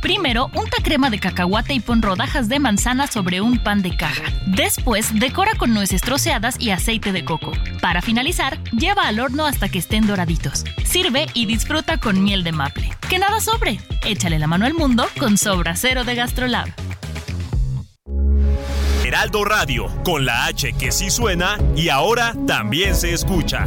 Primero, unta crema de cacahuate y pon rodajas de manzana sobre un pan de caja. Después, decora con nueces troceadas y aceite de coco. Para finalizar, lleva al horno hasta que estén doraditos. Sirve y disfruta con miel de maple. Que nada sobre. Échale la mano al mundo con Sobra Cero de Gastrolab. Heraldo Radio, con la H que sí suena y ahora también se escucha.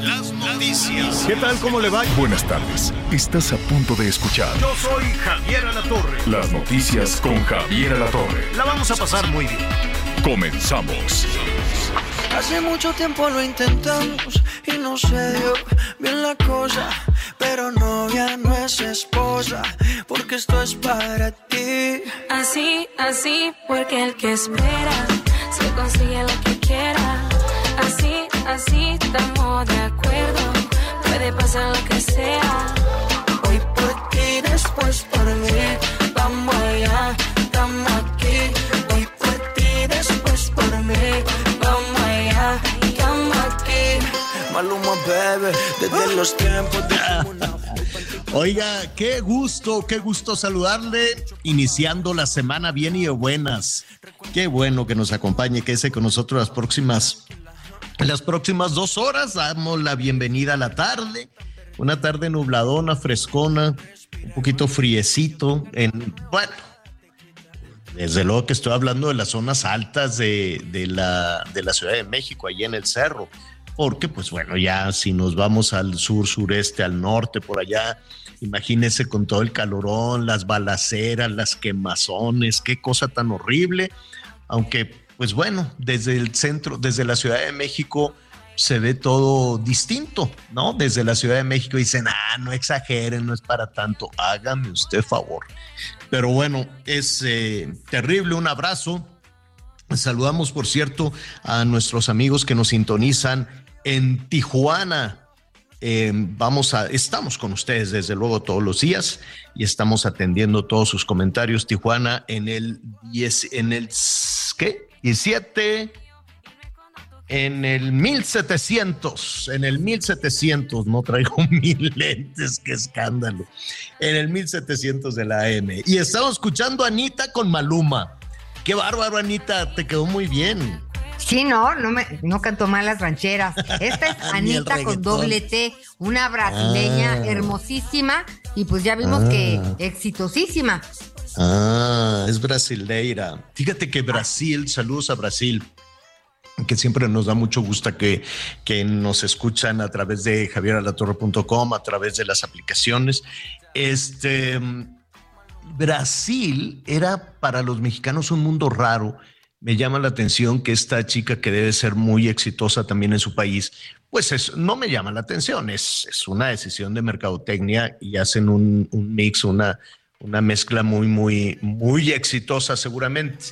Las noticias. ¿Qué tal? ¿Cómo le va? Buenas tardes. Estás a punto de escuchar Yo soy Javier Alatorre. las noticias con Javier Alatorre. La vamos a pasar muy bien. Comenzamos. Hace mucho tiempo lo intentamos y no se dio bien la cosa. Pero novia no es esposa, porque esto es para ti. Así, así, porque el que espera se consigue lo que quiera. Así, así, estamos de acuerdo. Puede pasar lo que sea. Hoy por ti, después por mí. Vamos allá, estamos aquí. Hoy por ti, después por mí. Vamos allá, estamos aquí. Maluma, bebé, desde los tiempos de una- Oiga, qué gusto, qué gusto saludarle, iniciando la semana bien y de buenas. Qué bueno que nos acompañe, que esté con nosotros las próximas, las próximas dos horas. Damos la bienvenida a la tarde, una tarde nubladona, frescona, un poquito friecito. En, bueno, desde luego que estoy hablando de las zonas altas de, de la, de la Ciudad de México, allí en el cerro porque pues bueno, ya si nos vamos al sur, sureste, al norte, por allá, imagínese con todo el calorón, las balaceras, las quemazones, qué cosa tan horrible, aunque pues bueno, desde el centro, desde la Ciudad de México se ve todo distinto, ¿no? Desde la Ciudad de México dicen, ah, no exageren, no es para tanto, hágame usted favor. Pero bueno, es eh, terrible, un abrazo. Saludamos, por cierto, a nuestros amigos que nos sintonizan en Tijuana. Eh, vamos a, estamos con ustedes desde luego todos los días y estamos atendiendo todos sus comentarios. Tijuana en el 10, en el ¿qué? 17, en el 1700, en el 1700, no traigo mil lentes, qué escándalo. En el 1700 de la AM. Y estamos escuchando a Anita con Maluma. Qué bárbaro, Anita, te quedó muy bien. Sí, no, no me, no cantó mal las rancheras. Esta es Anita con doble T, una brasileña Ah. hermosísima y pues ya vimos Ah. que exitosísima. Ah, es brasileira. Fíjate que Brasil, saludos a Brasil, que siempre nos da mucho gusto que, que nos escuchan a través de javieralatorre.com, a través de las aplicaciones. Este Brasil era para los mexicanos un mundo raro. Me llama la atención que esta chica que debe ser muy exitosa también en su país, pues es, no me llama la atención, es, es una decisión de mercadotecnia y hacen un mix, una, una mezcla muy, muy, muy exitosa seguramente.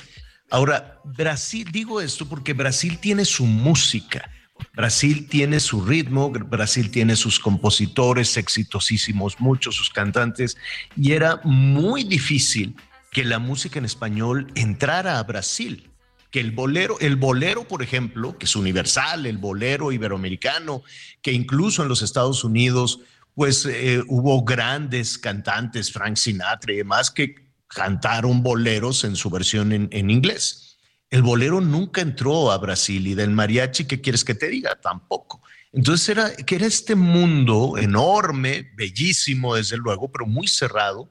Ahora, Brasil, digo esto porque Brasil tiene su música, Brasil tiene su ritmo, Brasil tiene sus compositores exitosísimos, muchos sus cantantes, y era muy difícil que la música en español entrara a Brasil. Que el bolero, el bolero, por ejemplo, que es universal, el bolero iberoamericano, que incluso en los Estados Unidos, pues eh, hubo grandes cantantes, Frank Sinatra y demás, que cantaron boleros en su versión en, en inglés. El bolero nunca entró a Brasil y del mariachi, ¿qué quieres que te diga? Tampoco. Entonces era que era este mundo enorme, bellísimo desde luego, pero muy cerrado.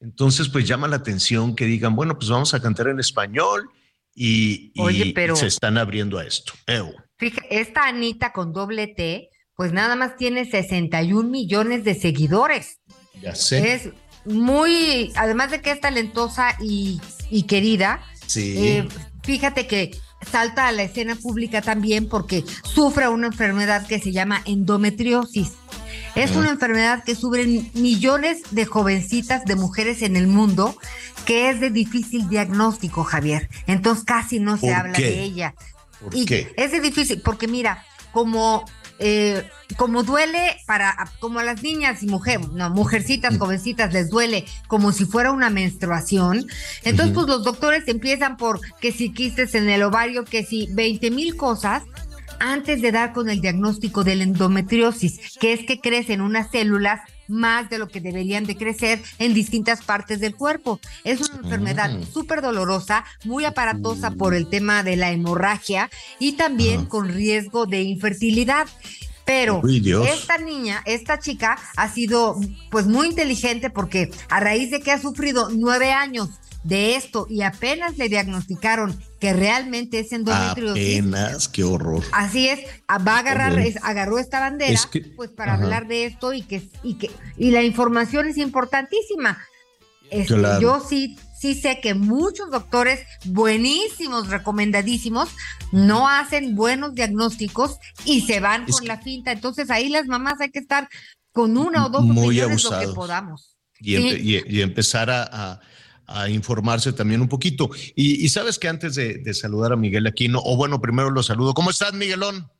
Entonces pues llama la atención que digan, bueno, pues vamos a cantar en español y, y Oye, pero- se están abriendo a esto. Ew. Fíjate, esta Anita con doble T, pues nada más tiene 61 millones de seguidores. Ya sé. Es muy, además de que es talentosa y, y querida, sí. eh, fíjate que salta a la escena pública también porque sufre una enfermedad que se llama endometriosis. Es una enfermedad que sufren millones de jovencitas, de mujeres en el mundo, que es de difícil diagnóstico, Javier. Entonces casi no se habla de ella. ¿Por y qué? es de difícil, porque mira, como, eh, como duele para, como a las niñas y mujeres, no, mujercitas, Mm. jovencitas les duele como si fuera una menstruación, entonces pues los doctores empiezan por que si quistes en el ovario, que si 20 mil cosas antes de dar con el diagnóstico de la endometriosis, que es que crecen unas células más de lo que deberían de crecer en distintas partes del cuerpo. Es una enfermedad Mm. súper dolorosa, muy aparatosa por el tema de la hemorragia y también con riesgo de infertilidad. Pero Uy, esta niña, esta chica ha sido pues muy inteligente porque a raíz de que ha sufrido nueve años de esto y apenas le diagnosticaron que realmente es endometriosis, Apenas, qué horror. Así es, va a agarrar, es- agarró esta bandera, Es que- pues para ajá. hablar de esto y que, y que, y la información es importantísima. Este, Claro. Yo sí, sí sé que muchos doctores buenísimos, recomendadísimos, no hacen buenos diagnósticos y se van Es con que- la finta. Entonces ahí las mamás hay que estar con una o dos Muy opiniones lo que podamos. y, Sí. empe- y- y empezar a, a- a informarse también un poquito. Y, y sabes que antes de, de saludar a Miguel Aquino, o bueno, primero lo saludo. ¿Cómo estás, Miguelón?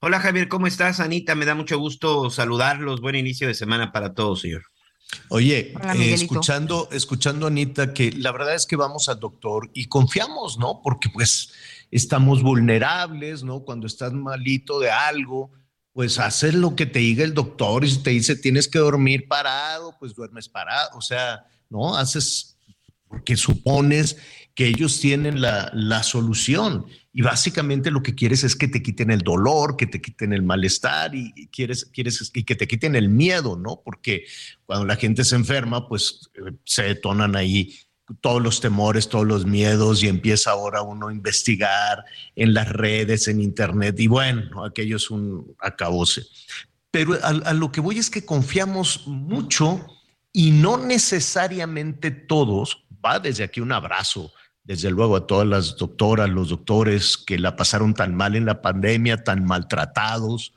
Hola Javier, ¿cómo estás? Anita, me da mucho gusto saludarlos. Buen inicio de semana para todos, señor. Oye, Hola, eh, escuchando, escuchando a Anita, que la verdad es que vamos al doctor y confiamos, ¿no? Porque pues estamos vulnerables, ¿no? Cuando estás malito de algo, pues haces lo que te diga el doctor y si te dice tienes que dormir parado, pues duermes parado, o sea, ¿no? Haces porque supones que ellos tienen la, la solución y básicamente lo que quieres es que te quiten el dolor, que te quiten el malestar y, y quieres, quieres y que te quiten el miedo, ¿no? Porque cuando la gente se enferma, pues eh, se detonan ahí todos los temores, todos los miedos y empieza ahora uno a investigar en las redes, en internet y bueno, aquello es un acabose. Pero a, a lo que voy es que confiamos mucho y no necesariamente todos, va desde aquí un abrazo, desde luego a todas las doctoras, los doctores que la pasaron tan mal en la pandemia, tan maltratados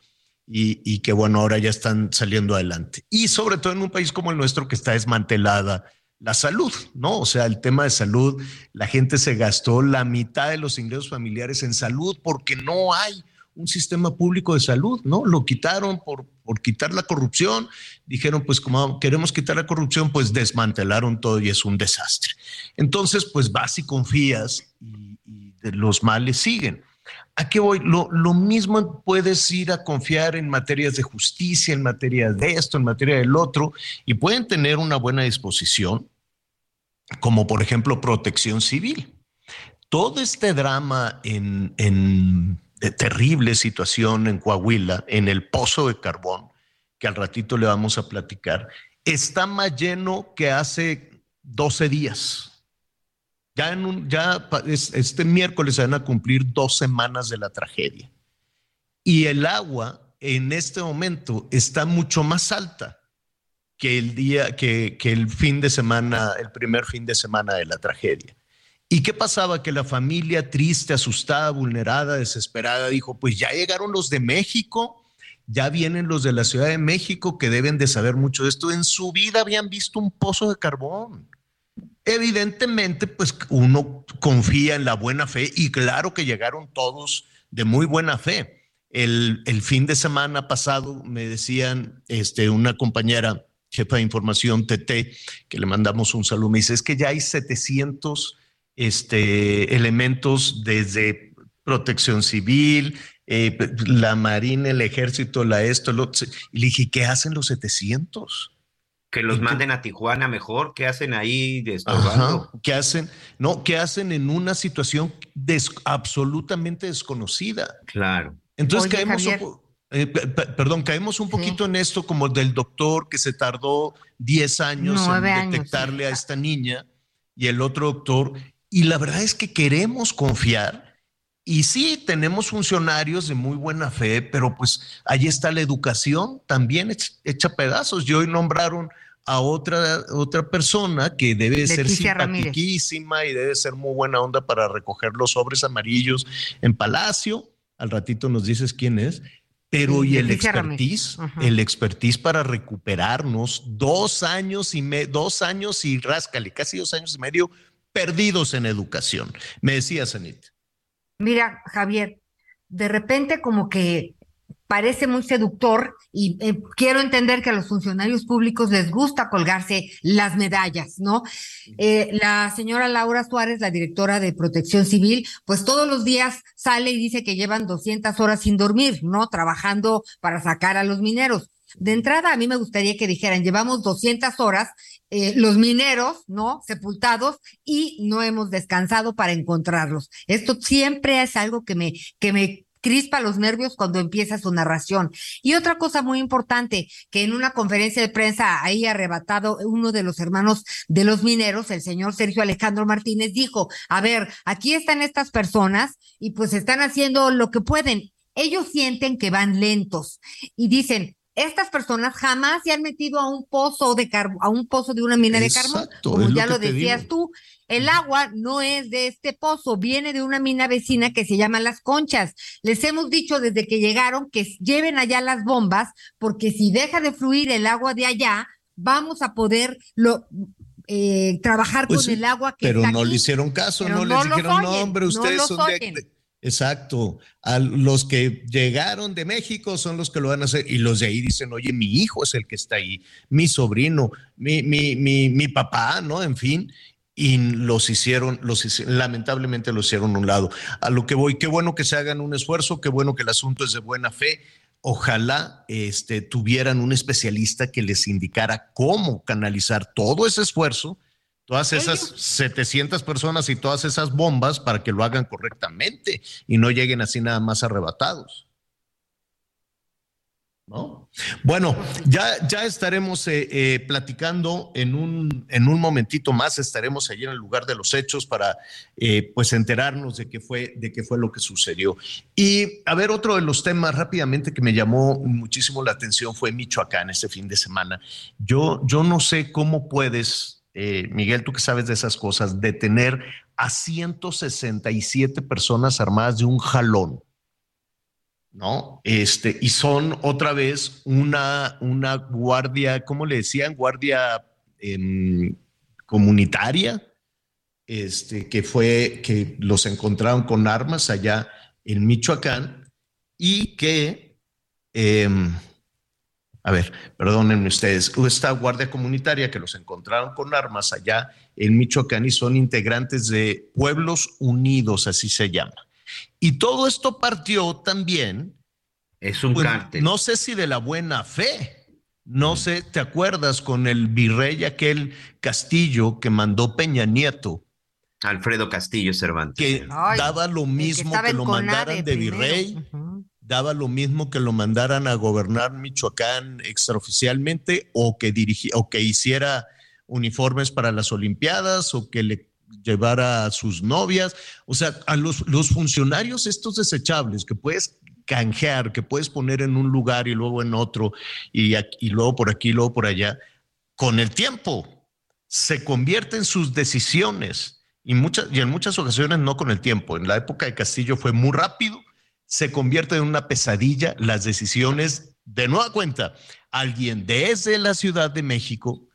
y, y que bueno, ahora ya están saliendo adelante. Y sobre todo en un país como el nuestro que está desmantelada la salud, ¿no? O sea, el tema de salud, la gente se gastó la mitad de los ingresos familiares en salud porque no hay un sistema público de salud, ¿no? Lo quitaron por, por quitar la corrupción, dijeron, pues como queremos quitar la corrupción, pues desmantelaron todo y es un desastre. Entonces, pues vas y confías y, los males siguen. ¿A qué voy? Lo, lo, mismo puedes ir a confiar en materias de justicia, en materia de esto, en materia del otro, y pueden tener una buena disposición, como por ejemplo protección civil. Todo este drama en, en de terrible situación en Coahuila, en el pozo de carbón, que al ratito le vamos a platicar, está más lleno que hace 12 días. Ya, en un, ya este miércoles se van a cumplir dos semanas de la tragedia. Y el agua en este momento está mucho más alta que el día, que, que el fin de semana, el primer fin de semana de la tragedia. ¿Y qué pasaba? Que la familia triste, asustada, vulnerada, desesperada, dijo, pues ya llegaron los de México, ya vienen los de la Ciudad de México que deben de saber mucho de esto. En su vida habían visto un pozo de carbón. Evidentemente, pues uno confía en la buena fe y claro que llegaron todos de muy buena fe. El, fin de semana pasado me decían este, una compañera, jefa de información TT, que le mandamos un saludo, me dice, es que ya hay 700 este, elementos desde protección civil, eh, la Marina, el Ejército, la esto, lo, y le dije, ¿qué hacen los 700? Que los manden a Tijuana mejor, ¿qué hacen ahí? Ajá, ¿Qué hacen? No, ¿qué hacen en una situación des, absolutamente desconocida? Claro. Entonces Oye, caemos, un, eh, perdón, caemos un poquito sí. en esto como del doctor que se tardó 10 años Nueve en años, detectarle sí. a esta niña y el otro doctor. Y la verdad es que queremos confiar. Y sí, tenemos funcionarios de muy buena fe, pero pues ahí está la educación también hecha pedazos. Y hoy nombraron a otra, otra persona que debe ser Ramírez. simpaticísima y debe ser muy buena onda para recoger los sobres amarillos en Palacio. Al ratito nos dices quién es. Pero y el expertise, el expertise para recuperarnos dos años y me, dos años y ráscale, casi dos años y medio perdidos en educación. Me decías, Anit. Mira, Javier, de repente como que parece muy seductor y eh, quiero entender que a los funcionarios públicos les gusta colgarse las medallas, ¿no? Eh, la señora Laura Suárez, la directora de Protección Civil, pues todos los días sale y dice que llevan 200 horas sin dormir, ¿no? Trabajando para sacar a los mineros. De entrada, a mí me gustaría que dijeran, llevamos 200 horas, eh, los mineros, ¿no? Sepultados y no hemos descansado para encontrarlos. Esto siempre es algo que me, que me crispa los nervios cuando empieza su narración. Y otra cosa muy importante, que en una conferencia de prensa ahí arrebatado uno de los hermanos de los mineros, el señor Sergio Alejandro Martínez, dijo, a ver, aquí están estas personas y pues están haciendo lo que pueden. Ellos sienten que van lentos y dicen, estas personas jamás se han metido a un pozo de carbón, a un pozo de una mina de carbón, Exacto, como lo ya lo decías tú. El agua no es de este pozo, viene de una mina vecina que se llama Las Conchas. Les hemos dicho desde que llegaron que lleven allá las bombas, porque si deja de fluir el agua de allá, vamos a poder lo, eh, trabajar Pues con sí, el agua que pero está no aquí. le hicieron caso, Pero no, no les dijeron, no, oyen, hombre, no ustedes son de- Exacto. A los que llegaron de México son los que lo van a hacer. Y los de ahí dicen, oye, mi hijo es el que está ahí, mi sobrino, mi, mi, mi, mi papá, ¿no? En fin. Y los hicieron, los hici- lamentablemente los hicieron a un lado. A lo que voy, qué bueno que se hagan un esfuerzo, qué bueno que el asunto es de buena fe. Ojalá este, tuvieran un especialista que les indicara cómo canalizar todo ese esfuerzo todas esas Ellos- 700 personas y todas esas bombas para que lo hagan correctamente y no lleguen así nada más arrebatados. ¿No? Bueno, ya, ya estaremos eh, eh, platicando en un, en un momentito más, estaremos allí en el lugar de los hechos para eh, pues enterarnos de qué fue, de qué fue lo que sucedió. Y a ver, otro de los temas rápidamente que me llamó muchísimo la atención fue Michoacán este fin de semana. Yo, yo no sé cómo puedes, eh, Miguel, tú que sabes de esas cosas, detener a 167 personas armadas de un jalón. ¿no? Este, y son otra vez una, una guardia, ¿cómo le decían? Guardia em, comunitaria, este, que fue, que los encontraron con armas allá en Michoacán y que, em, a ver, perdónenme ustedes, esta guardia comunitaria que los encontraron con armas allá en Michoacán y son integrantes de Pueblos Unidos, así se llama. Y todo esto partió también. Es un pues, cártel. No sé si de la buena fe. No sé, ¿te acuerdas con el virrey aquel Castillo que mandó Peña Nieto? Alfredo Castillo Cervantes. Que Ay, daba lo que mismo que lo mandaran de virrey. Daba lo mismo que lo mandaran a gobernar Michoacán extraoficialmente o que dirigi- o que hiciera uniformes para las Olimpiadas o que le llevara a sus novias, o sea, a los, los funcionarios estos desechables que puedes canjear, que puedes poner en un lugar y luego en otro, y, y luego por aquí, y luego por allá, con el tiempo se convierten sus decisiones y, muchas, y en muchas ocasiones no con el tiempo. En la época de Castillo fue muy rápido, se convierte en una pesadilla las decisiones de nueva cuenta. Alguien desde la Ciudad de México,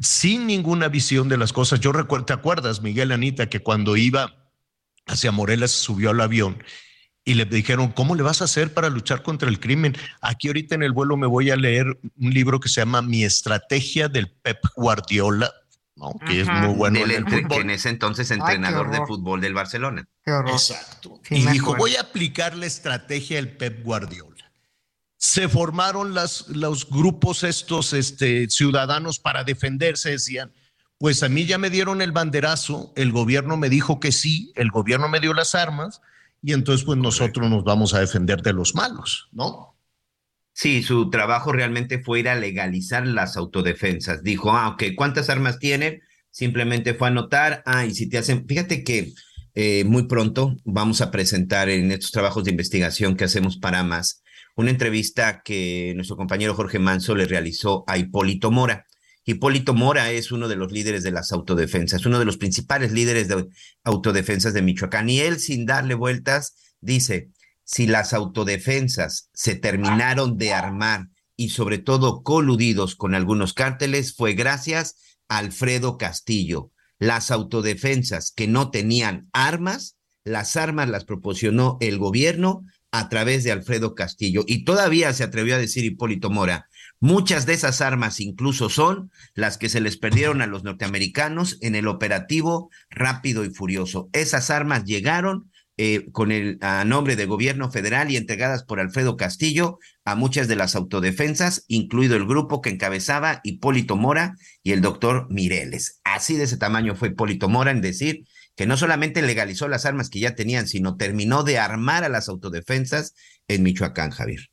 sin ninguna visión de las cosas. Yo recuerdo, ¿te acuerdas, Miguel Anita, que cuando iba hacia Morelas subió al avión y le dijeron, ¿cómo le vas a hacer para luchar contra el crimen? Aquí ahorita en el vuelo me voy a leer un libro que se llama Mi estrategia del Pep Guardiola, ¿no? que es Ajá. muy bueno Del en el entre- que fútbol. en ese entonces entrenador de horror. fútbol del Barcelona. Qué horror. Exacto. Sí, y dijo, voy a aplicar la estrategia del Pep Guardiola. Se formaron las, los grupos estos este, ciudadanos para defenderse, decían, pues a mí ya me dieron el banderazo, el gobierno me dijo que sí, el gobierno me dio las armas y entonces pues nosotros nos vamos a defender de los malos, ¿no? Sí, su trabajo realmente fue ir a legalizar las autodefensas. Dijo, ah, ok, ¿cuántas armas tienen? Simplemente fue a anotar, ah, y si te hacen, fíjate que eh, muy pronto vamos a presentar en estos trabajos de investigación que hacemos para más una entrevista que nuestro compañero Jorge Manso le realizó a Hipólito Mora. Hipólito Mora es uno de los líderes de las autodefensas, uno de los principales líderes de autodefensas de Michoacán. Y él, sin darle vueltas, dice, si las autodefensas se terminaron de armar y sobre todo coludidos con algunos cárteles, fue gracias a Alfredo Castillo. Las autodefensas que no tenían armas, las armas las proporcionó el gobierno a través de Alfredo Castillo. Y todavía se atrevió a decir Hipólito Mora, muchas de esas armas incluso son las que se les perdieron a los norteamericanos en el operativo rápido y furioso. Esas armas llegaron eh, con el a nombre de gobierno federal y entregadas por Alfredo Castillo a muchas de las autodefensas, incluido el grupo que encabezaba Hipólito Mora y el doctor Mireles. Así de ese tamaño fue Hipólito Mora en decir que no solamente legalizó las armas que ya tenían, sino terminó de armar a las autodefensas en Michoacán, Javier.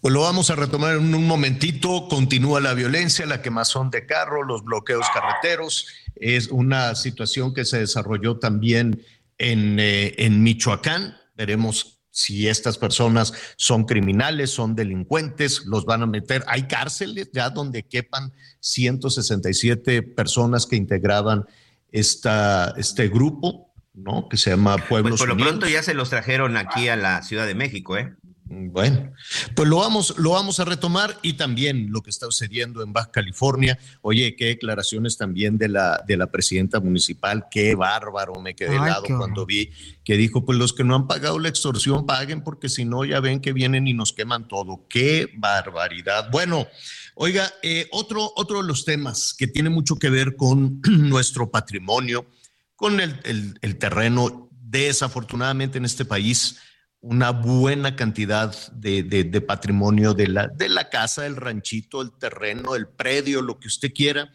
Pues lo vamos a retomar en un momentito. Continúa la violencia, la quemazón de carro, los bloqueos carreteros. Es una situación que se desarrolló también en, eh, en Michoacán. Veremos si estas personas son criminales, son delincuentes, los van a meter. Hay cárceles ya donde quepan 167 personas que integraban esta, este grupo, ¿no? Que se llama Pueblos Pues por lo Unidos. pronto ya se los trajeron aquí a la Ciudad de México, ¿eh? Bueno, pues lo vamos, lo vamos a retomar y también lo que está sucediendo en Baja California. Oye, qué declaraciones también de la, de la presidenta municipal, qué bárbaro, me quedé Ay, helado cuando vi que dijo, pues los que no han pagado la extorsión paguen porque si no ya ven que vienen y nos queman todo. Qué barbaridad. Bueno, oiga, eh, otro, otro de los temas que tiene mucho que ver con nuestro patrimonio, con el, el- el terreno, desafortunadamente en este país una buena cantidad de, de- patrimonio de la, de la casa, el ranchito, el terreno, el predio, lo que usted quiera,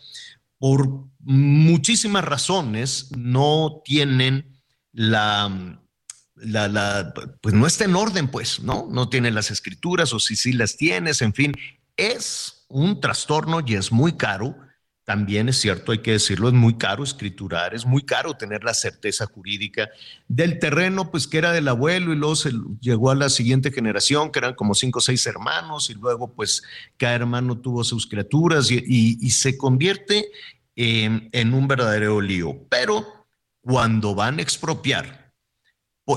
por muchísimas razones no tienen la, la, pues no está en orden, pues, ¿no? No tiene las escrituras o si sí las tienes, en fin, es un trastorno y es muy caro. También es cierto, hay que decirlo, es muy caro escriturar, es muy caro tener la certeza jurídica del terreno, pues que era del abuelo y luego se llegó a la siguiente generación, que eran como cinco o seis hermanos, y luego pues cada hermano tuvo sus criaturas y, y- y se convierte en, en un verdadero lío. Pero cuando van a expropiar,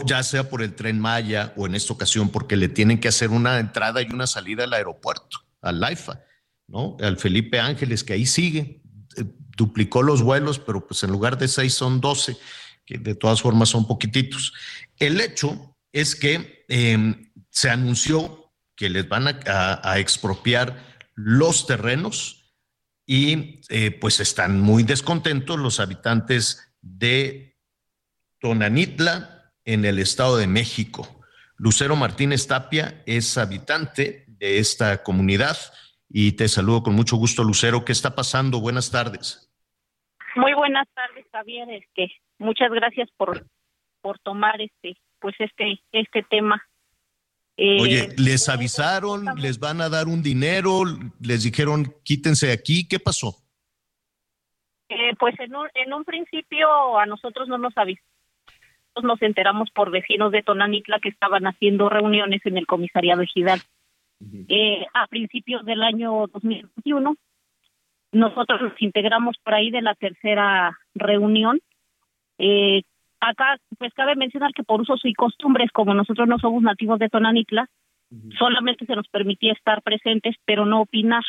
ya sea por el tren Maya o en esta ocasión porque le tienen que hacer una entrada y una salida al aeropuerto, al AIFA, ¿no? Al Felipe Ángeles, que ahí sigue, duplicó los vuelos, pero pues en lugar de seis son 12, que de todas formas son poquititos. El hecho es que eh, se anunció que les van a expropiar los terrenos y eh, pues están muy descontentos los habitantes de Tonanitla en el Estado de México. Lucero Martínez Tapia es habitante de esta comunidad y te saludo con mucho gusto, Lucero. ¿Qué está pasando? Buenas tardes. Muy buenas tardes, Javier. Este, muchas gracias por por tomar este pues este este tema. Eh, Oye, ¿les avisaron? ¿Les van a dar un dinero? ¿Les dijeron quítense de aquí? ¿Qué pasó? eh, pues en un, en un principio a nosotros no nos avisaron. Nos enteramos por vecinos de Tonanitla que estaban haciendo reuniones en el comisariado ejidal. Eh, a principios del año 2021, nosotros nos integramos por ahí de la tercera reunión. Eh, acá, pues cabe mencionar que por usos y costumbres, como nosotros no somos nativos de Tonanitla, solamente se nos permitía estar presentes, pero no opinar.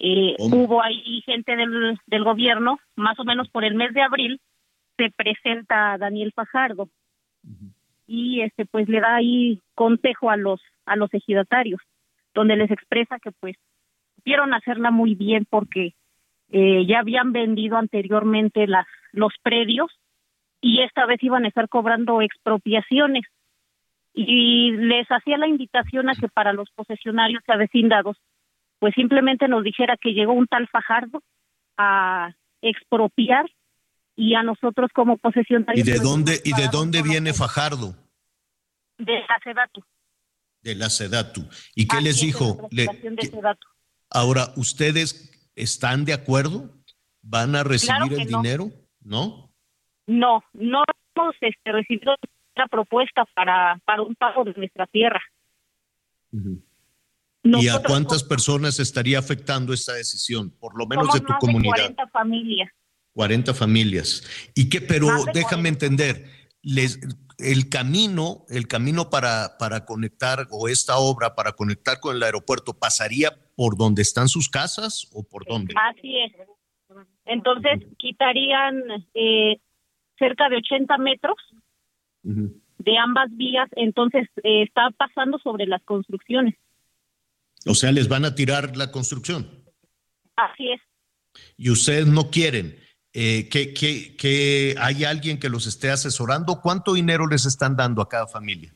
Eh, hubo ahí gente del, del gobierno, más o menos por el mes de abril, se presenta Daniel Fajardo y este pues le da ahí consejo a los a los ejidatarios donde les expresa que pues supieron hacerla muy bien porque eh, ya habían vendido anteriormente las los predios y esta vez iban a estar cobrando expropiaciones y les hacía la invitación a que para los posesionarios y avecindados pues simplemente nos dijera que llegó un tal Fajardo a expropiar y a nosotros como ¿Y posesionarios de pues, dónde, y de dónde viene Fajardo? de la Sedatu. De la Sedatu. ¿Y qué Así les dijo? la Le- que-. Ahora, ¿ustedes están de acuerdo? ¿Van a recibir Claro el no. dinero? ¿No? No, no hemos este, recibido la propuesta para, para un pago de nuestra tierra. ¿Y a cuántas personas estaría afectando esta decisión? Por lo menos de tu comunidad. 40 familias. 40 familias. ¿Y qué? Pero déjame entender, les, el camino, el camino para, para conectar, o esta obra para conectar con el aeropuerto, ¿pasaría por donde están sus casas o por dónde? Así es. Entonces, quitarían eh, cerca de 80 metros de ambas vías, entonces eh, está pasando sobre las construcciones. O sea, les van a tirar la construcción. Así es. Y ustedes no quieren eh, que, que, que hay alguien que los esté asesorando. ¿Cuánto dinero les están dando a cada familia?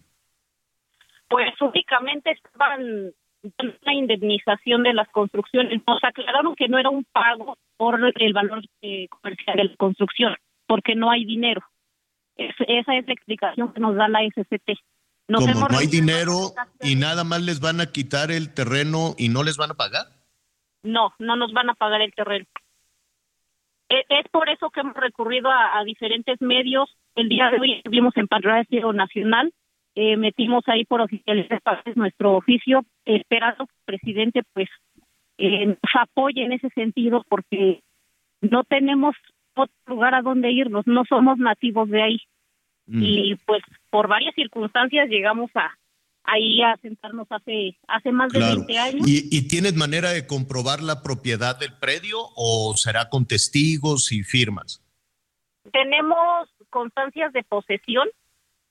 Pues únicamente estaban una indemnización de las construcciones. Nos aclararon que no era un pago por el valor eh, comercial de la construcción, porque no hay dinero. Es, esa es la explicación que nos da la SCT. Nos Como hemos no hay dinero y nada más les van a quitar el terreno y no les van a pagar. No, no nos van a pagar el terreno. E- Es por eso que hemos recurrido a, a diferentes medios. El día de hoy estuvimos en Palacio Nacional, eh, metimos ahí por oficiales nuestro oficio, esperando que el presidente pues eh, nos apoye en ese sentido porque no tenemos otro lugar a donde irnos, no somos nativos de ahí y pues por varias circunstancias llegamos a ahí a sentarnos hace hace más de Claro. 20 años. ¿Y, y tienes manera de comprobar la propiedad del predio o será con testigos y firmas? Tenemos constancias de posesión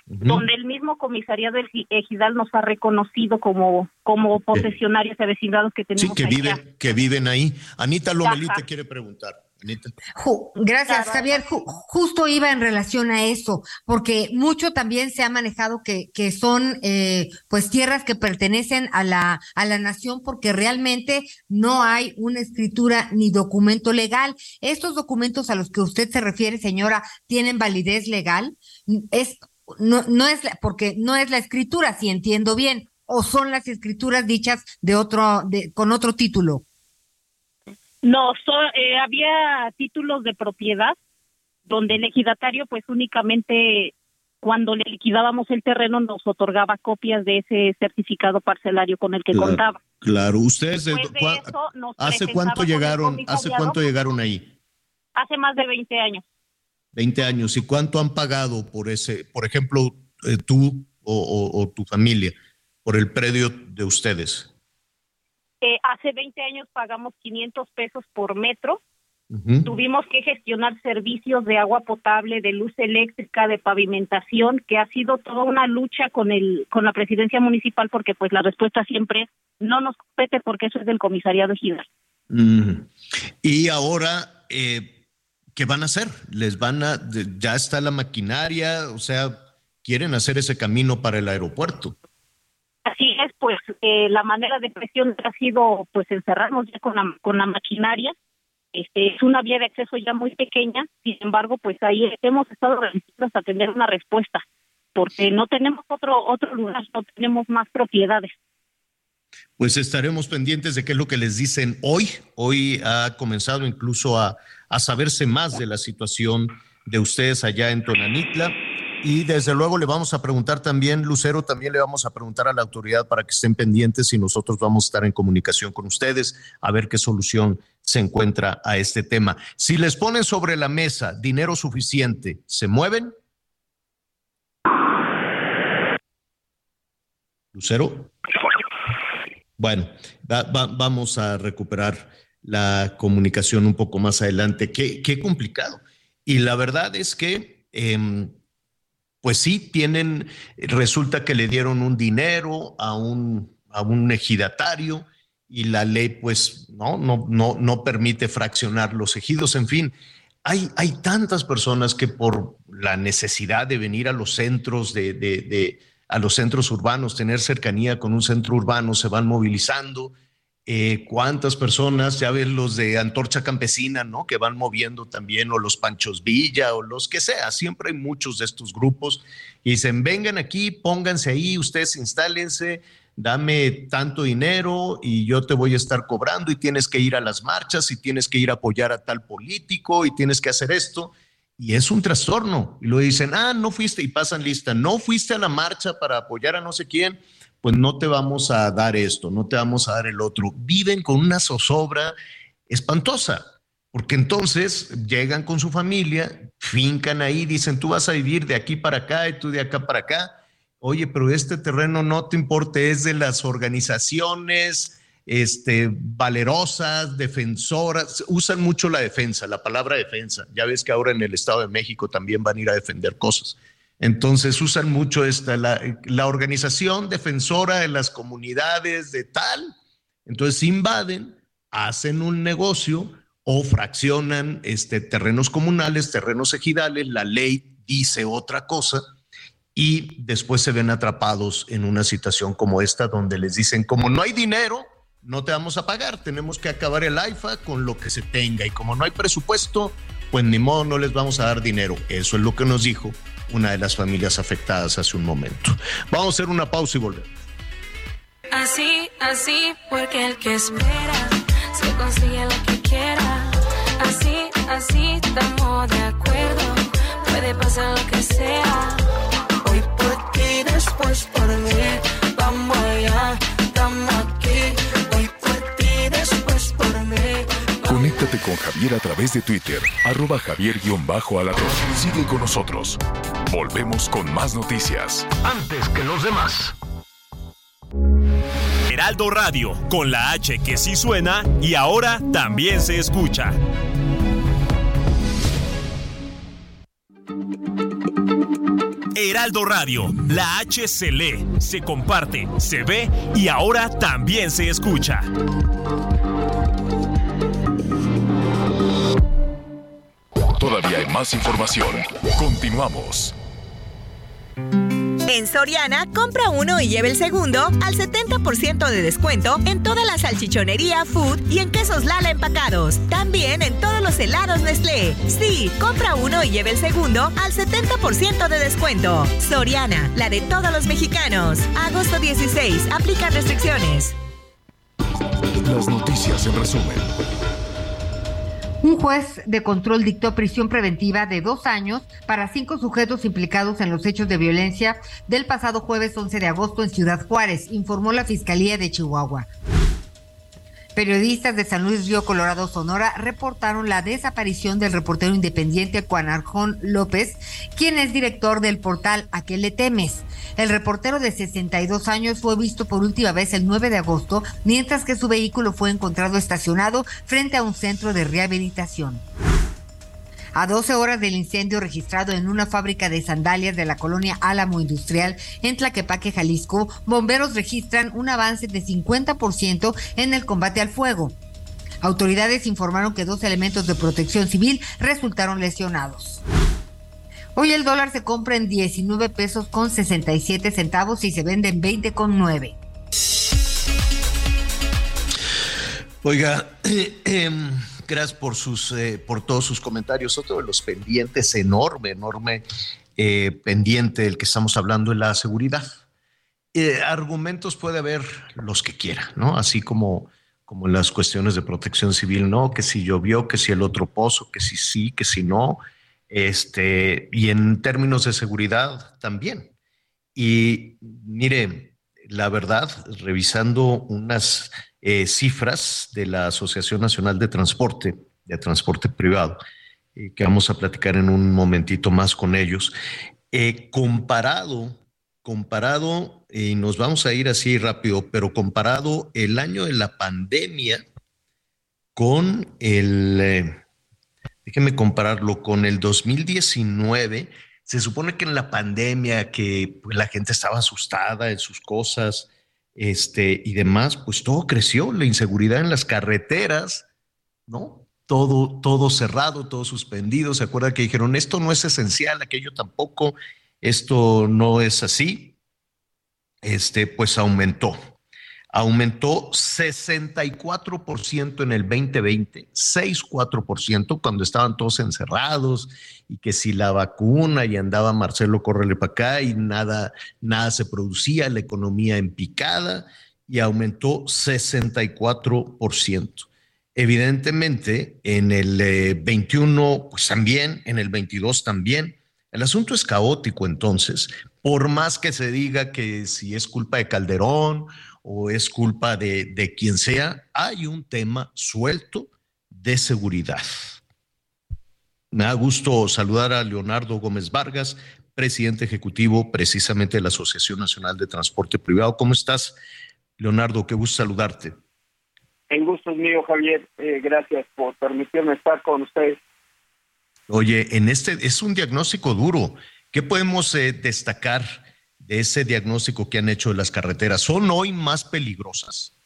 donde el mismo comisariado del Ejidal nos ha reconocido como como posesionarios y vecindades que Sí, tenemos que allá. viven, que viven ahí. Anita Lomelí Ajá. te quiere preguntar. Anita. Ju- Gracias, Javier. Ju- justo iba en relación a eso, porque mucho también se ha manejado que, que son eh, pues tierras que pertenecen a la, a la nación porque realmente no hay una escritura ni documento legal. Estos documentos a los que usted se refiere, señora, tienen validez legal. Es, no, no es la- porque no es la escritura, si entiendo bien, o son las escrituras dichas de otro, de, con otro título. No, so- eh, había títulos de propiedad donde el ejidatario pues únicamente cuando le liquidábamos el terreno nos otorgaba copias de ese certificado parcelario con el que Claro. contaba. Claro, ustedes nos ¿hace cuánto llegaron? ¿Hace cuánto llegaron ahí? Hace más de 20 años. 20 años. ¿Y cuánto han pagado por ese, por ejemplo, eh, tú o, o- o tu familia, por el predio de ustedes? Eh, hace 20 años pagamos 500 pesos por metro. Tuvimos que gestionar servicios de agua potable, de luz eléctrica, de pavimentación, que ha sido toda una lucha con el con la presidencia municipal porque pues la respuesta siempre es no nos compete porque eso es del comisariado ejidal. Mm. Y ahora, eh, ¿qué van a hacer? ¿Les van a, ya está la maquinaria? O sea, quieren hacer ese camino para el aeropuerto. Así es, pues eh, la manera de presión ha sido pues encerrarnos ya con la, con la maquinaria. Este, es una vía de acceso ya muy pequeña, sin embargo, pues ahí hemos estado realizados a tener una respuesta, porque no tenemos otro otro lugar, no tenemos más propiedades. Pues estaremos pendientes de qué es lo que les dicen hoy. Hoy ha comenzado incluso a, a saberse más de la situación de ustedes allá en Tonanitla. Y desde luego le vamos a preguntar también, Lucero, también le vamos a preguntar a la autoridad para que estén pendientes y nosotros vamos a estar en comunicación con ustedes a ver qué solución se encuentra a este tema. Si les ponen sobre la mesa dinero suficiente, ¿se mueven? Lucero. Bueno, va- va- vamos a recuperar la comunicación un poco más adelante. Qué, qué complicado. Y la verdad es que, em, pues sí, tienen, resulta que le dieron un dinero a un, a un ejidatario y la ley, pues, no, no, no, no permite fraccionar los ejidos. En fin, hay, hay tantas personas que por la necesidad de venir a los centros de, de- de- a los centros urbanos, tener cercanía con un centro urbano, se van movilizando. Eh, ¿Cuántas personas? Ya ves los de Antorcha Campesina, ¿no? Que van moviendo también, o los Panchos Villa, o los que sea. Siempre hay muchos de estos grupos. Y dicen, vengan aquí, pónganse ahí, ustedes instálense, dame tanto dinero y yo te voy a estar cobrando y tienes que ir a las marchas y tienes que ir a apoyar a tal político y tienes que hacer esto. Y es un trastorno. Y lo dicen, ah, no fuiste y pasan lista, no fuiste a la marcha para apoyar a no sé quién, pues no te vamos a dar esto, no te vamos a dar el otro. Viven con una zozobra espantosa, porque entonces llegan con su familia, fincan ahí, dicen, tú vas a vivir de aquí para acá y tú de acá para acá. Oye, pero este terreno no te importa, es de las organizaciones este, valerosas, defensoras, usan mucho la defensa, la palabra defensa. Ya ves que ahora en el Estado de México también van a ir a defender cosas. Entonces usan mucho esta, la, organización defensora de las comunidades de tal. Entonces invaden, hacen un negocio o fraccionan este, terrenos comunales, terrenos ejidales, la ley dice otra cosa y después se ven atrapados en una situación como esta donde les dicen, como no hay dinero, no te vamos a pagar, tenemos que acabar el AIFA con lo que se tenga y como no hay presupuesto, pues ni modo no les vamos a dar dinero. Eso es lo que nos dijo una de las familias afectadas hace un momento. Vamos a hacer una pausa y volvemos. Así, así, porque el que espera se consigue lo que quiera. Así, así, estamos de acuerdo. Puede pasar lo que sea. Con Javier a través de Twitter, arroba javier-alatón. Sigue con nosotros. Volvemos con más noticias. Antes que los demás. Heraldo Radio, con la H que sí suena y ahora también se escucha. Heraldo Radio, la H se lee, se comparte, se ve y ahora también se escucha. Todavía hay más información. Continuamos. En Soriana, compra uno y lleve el segundo al 70% de descuento en toda la salchichonería, food y en quesos Lala empacados. También en todos los helados Nestlé. Sí, compra uno y lleve el segundo al 70% de descuento. Soriana, la de todos los mexicanos. Agosto 16, aplica restricciones. Las noticias en resumen. Un juez de control dictó prisión preventiva de dos años para cinco sujetos implicados en los hechos de violencia del pasado jueves 11 de agosto en Ciudad Juárez, informó la Fiscalía de Chihuahua. Periodistas de San Luis Río Colorado, Sonora, reportaron la desaparición del reportero independiente Juan Arjón López, quien es director del portal ¿A qué le temes? El reportero de 62 años fue visto por última vez el 9 de agosto, mientras que su vehículo fue encontrado estacionado frente a un centro de rehabilitación. A 12 horas del incendio registrado en una fábrica de sandalias de la colonia Álamo Industrial en Tlaquepaque, Jalisco, bomberos registran un avance de 50% en el combate al fuego. Autoridades informaron que dos elementos de protección civil resultaron lesionados. Hoy el dólar se compra en 19 pesos con 67 centavos y se vende en 20 con 9. Oiga, em, gracias por sus, eh, por todos sus comentarios. Otro de los pendientes enorme, enorme eh, pendiente del que estamos hablando es la seguridad. Eh, argumentos puede haber los que quiera, ¿no? Así como, como las cuestiones de protección civil, ¿no? Que si llovió, que si el otro pozo, que si sí, que si no. Este, y en términos de seguridad también. Y mire, la verdad, revisando unas eh, cifras de la Asociación Nacional de Transporte, de Transporte Privado, eh, que vamos a platicar en un momentito más con ellos, eh, comparado, comparado, y nos vamos a ir así rápido, pero comparado el año de la pandemia con el, déjeme compararlo, con el 2019, se supone que en la pandemia que pues, la gente estaba asustada en sus cosas, este, y demás, pues todo creció, la inseguridad en las carreteras, ¿no? Todo, todo cerrado, todo suspendido. ¿Se acuerda que dijeron, esto no es esencial, aquello tampoco, esto no es así? Este, pues aumentó aumentó 64% en el 2020, 6,4% cuando estaban todos encerrados y que si la vacuna y andaba Marcelo Correle para acá y nada, nada se producía, la economía en picada y aumentó 64%. Evidentemente, en el 21, pues también, en el 22 también, El asunto es caótico entonces, por más que se diga que si es culpa de Calderón o es culpa de, de quien sea, hay un tema suelto de seguridad. Me da gusto saludar a Leonardo Gómez Vargas, presidente ejecutivo precisamente de la Asociación Nacional de Transporte Privado. ¿Cómo estás, Leonardo? Qué gusto saludarte. El gusto es mío, Javier. Eh, gracias por permitirme estar con ustedes. Oye, en este es un diagnóstico duro. ¿Qué podemos eh, destacar de ese diagnóstico que han hecho de las carreteras? ¿Son hoy más peligrosas?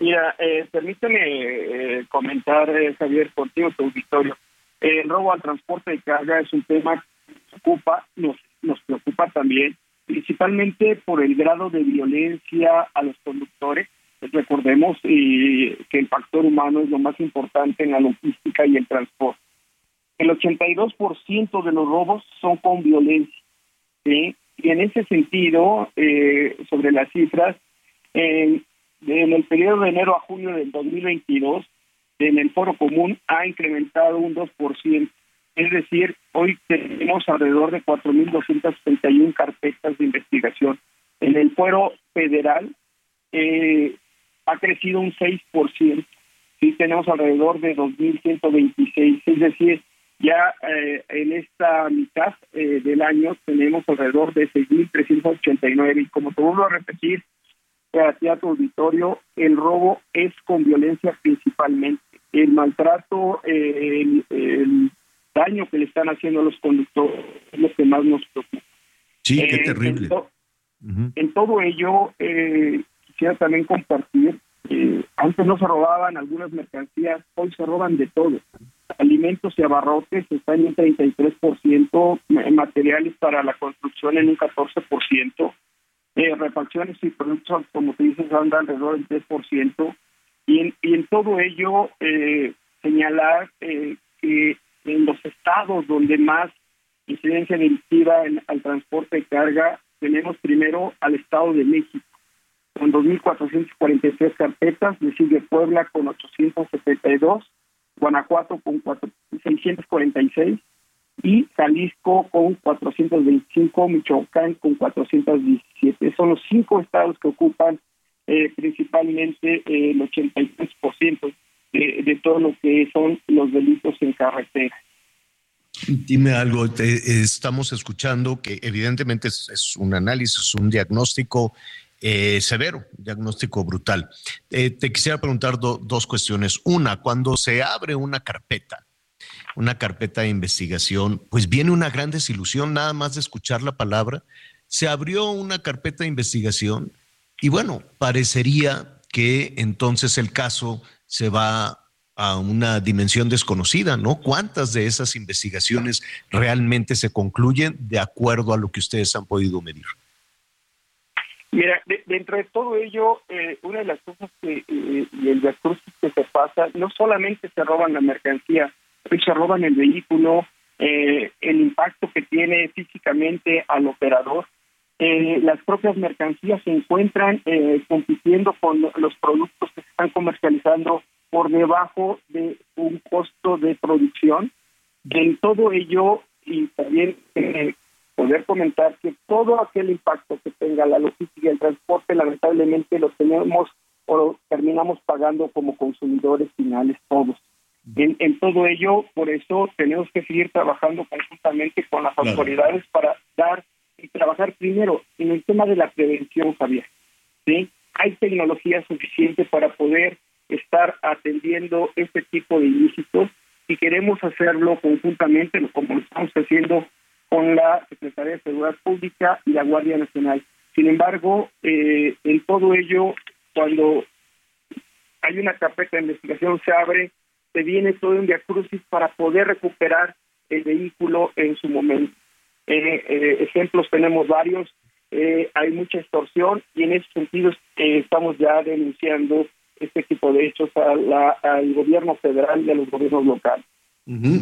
Mira, eh, permíteme eh, comentar, eh, Javier, contigo, tu auditorio. El robo al transporte de carga es un tema que nos ocupa, nos, nos preocupa también, principalmente por el grado de violencia a los conductores. Recordemos eh, que el factor humano es lo más importante en la logística y el transporte. El 82% de los robos son con violencia. ¿sí? Y en ese sentido, eh, sobre las cifras, en, el periodo de enero a junio del 2022, en el foro común ha incrementado un 2%. Es decir, hoy tenemos alrededor de 4.231 carpetas de investigación. En el fuero federal eh, ha crecido un 6%. Sí, tenemos alrededor de 2.126. Es decir, ya eh, en esta mitad eh, del año tenemos alrededor de 6.389. Y como te vuelvo a repetir, a ti a tu auditorio, el robo es con violencia principalmente. El maltrato, eh, el, el daño que le están haciendo a los conductores es lo que más nos preocupa. Sí, qué Eh, terrible. En, to- en todo ello, eh, quisiera también compartir, eh, antes no se robaban algunas mercancías, hoy se roban de todo. Alimentos y abarrotes están en un 33%, ma- materiales para la construcción en un 14%, eh, refacciones y productos, dices, andan alrededor del 3%. Y en, y en todo ello, eh, señalar eh, que en los estados donde más incidencia delictiva en- al transporte de carga, tenemos primero al Estado de México, con 2.443 carpetas, le sigue Puebla con 872, Guanajuato con cuatro- 646 y Jalisco con 425, Michoacán con 417. Son los cinco estados que ocupan eh, principalmente eh, el 83% de, de todo lo que son los delitos en carretera. Dime algo, te- estamos escuchando que evidentemente es, es un análisis, un diagnóstico eh, severo, diagnóstico brutal. Eh, te quisiera preguntar do- dos cuestiones. Una, cuando se abre una carpeta, una carpeta de investigación, pues viene una gran desilusión nada más de escuchar la palabra. Se abrió una carpeta de investigación y bueno, parecería que entonces el caso se va a una dimensión desconocida, ¿no? ¿Cuántas de esas investigaciones realmente se concluyen de acuerdo a lo que ustedes han podido medir? Mira, de- dentro de todo ello, eh, una de las cosas que eh, y el que se pasa, no solamente se roban la mercancía, se roban el vehículo, eh, el impacto que tiene físicamente al operador. Eh, las propias mercancías se encuentran eh, compitiendo con los productos que se están comercializando por debajo de un costo de producción. En todo ello, y también eh, poder comentar que todo aquel impacto que tenga la logística y el transporte, lamentablemente lo tenemos o lo terminamos pagando como consumidores finales todos. En, en todo ello, por eso tenemos que seguir trabajando conjuntamente con las Claro. autoridades para dar y trabajar primero en el tema de la prevención, Javier. ¿sí? Hay tecnología suficiente para poder estar atendiendo este tipo de ilícitos y queremos hacerlo conjuntamente, como lo estamos haciendo con la Secretaría de Seguridad Pública y la Guardia Nacional. Sin embargo, eh, en todo ello, cuando hay una carpeta de investigación, se abre, se viene todo un diacrucis para poder recuperar el vehículo en su momento. Eh, eh, ejemplos tenemos varios, eh, hay mucha extorsión y en ese sentido estamos ya denunciando este tipo de hechos a la- al gobierno federal y a los gobiernos locales.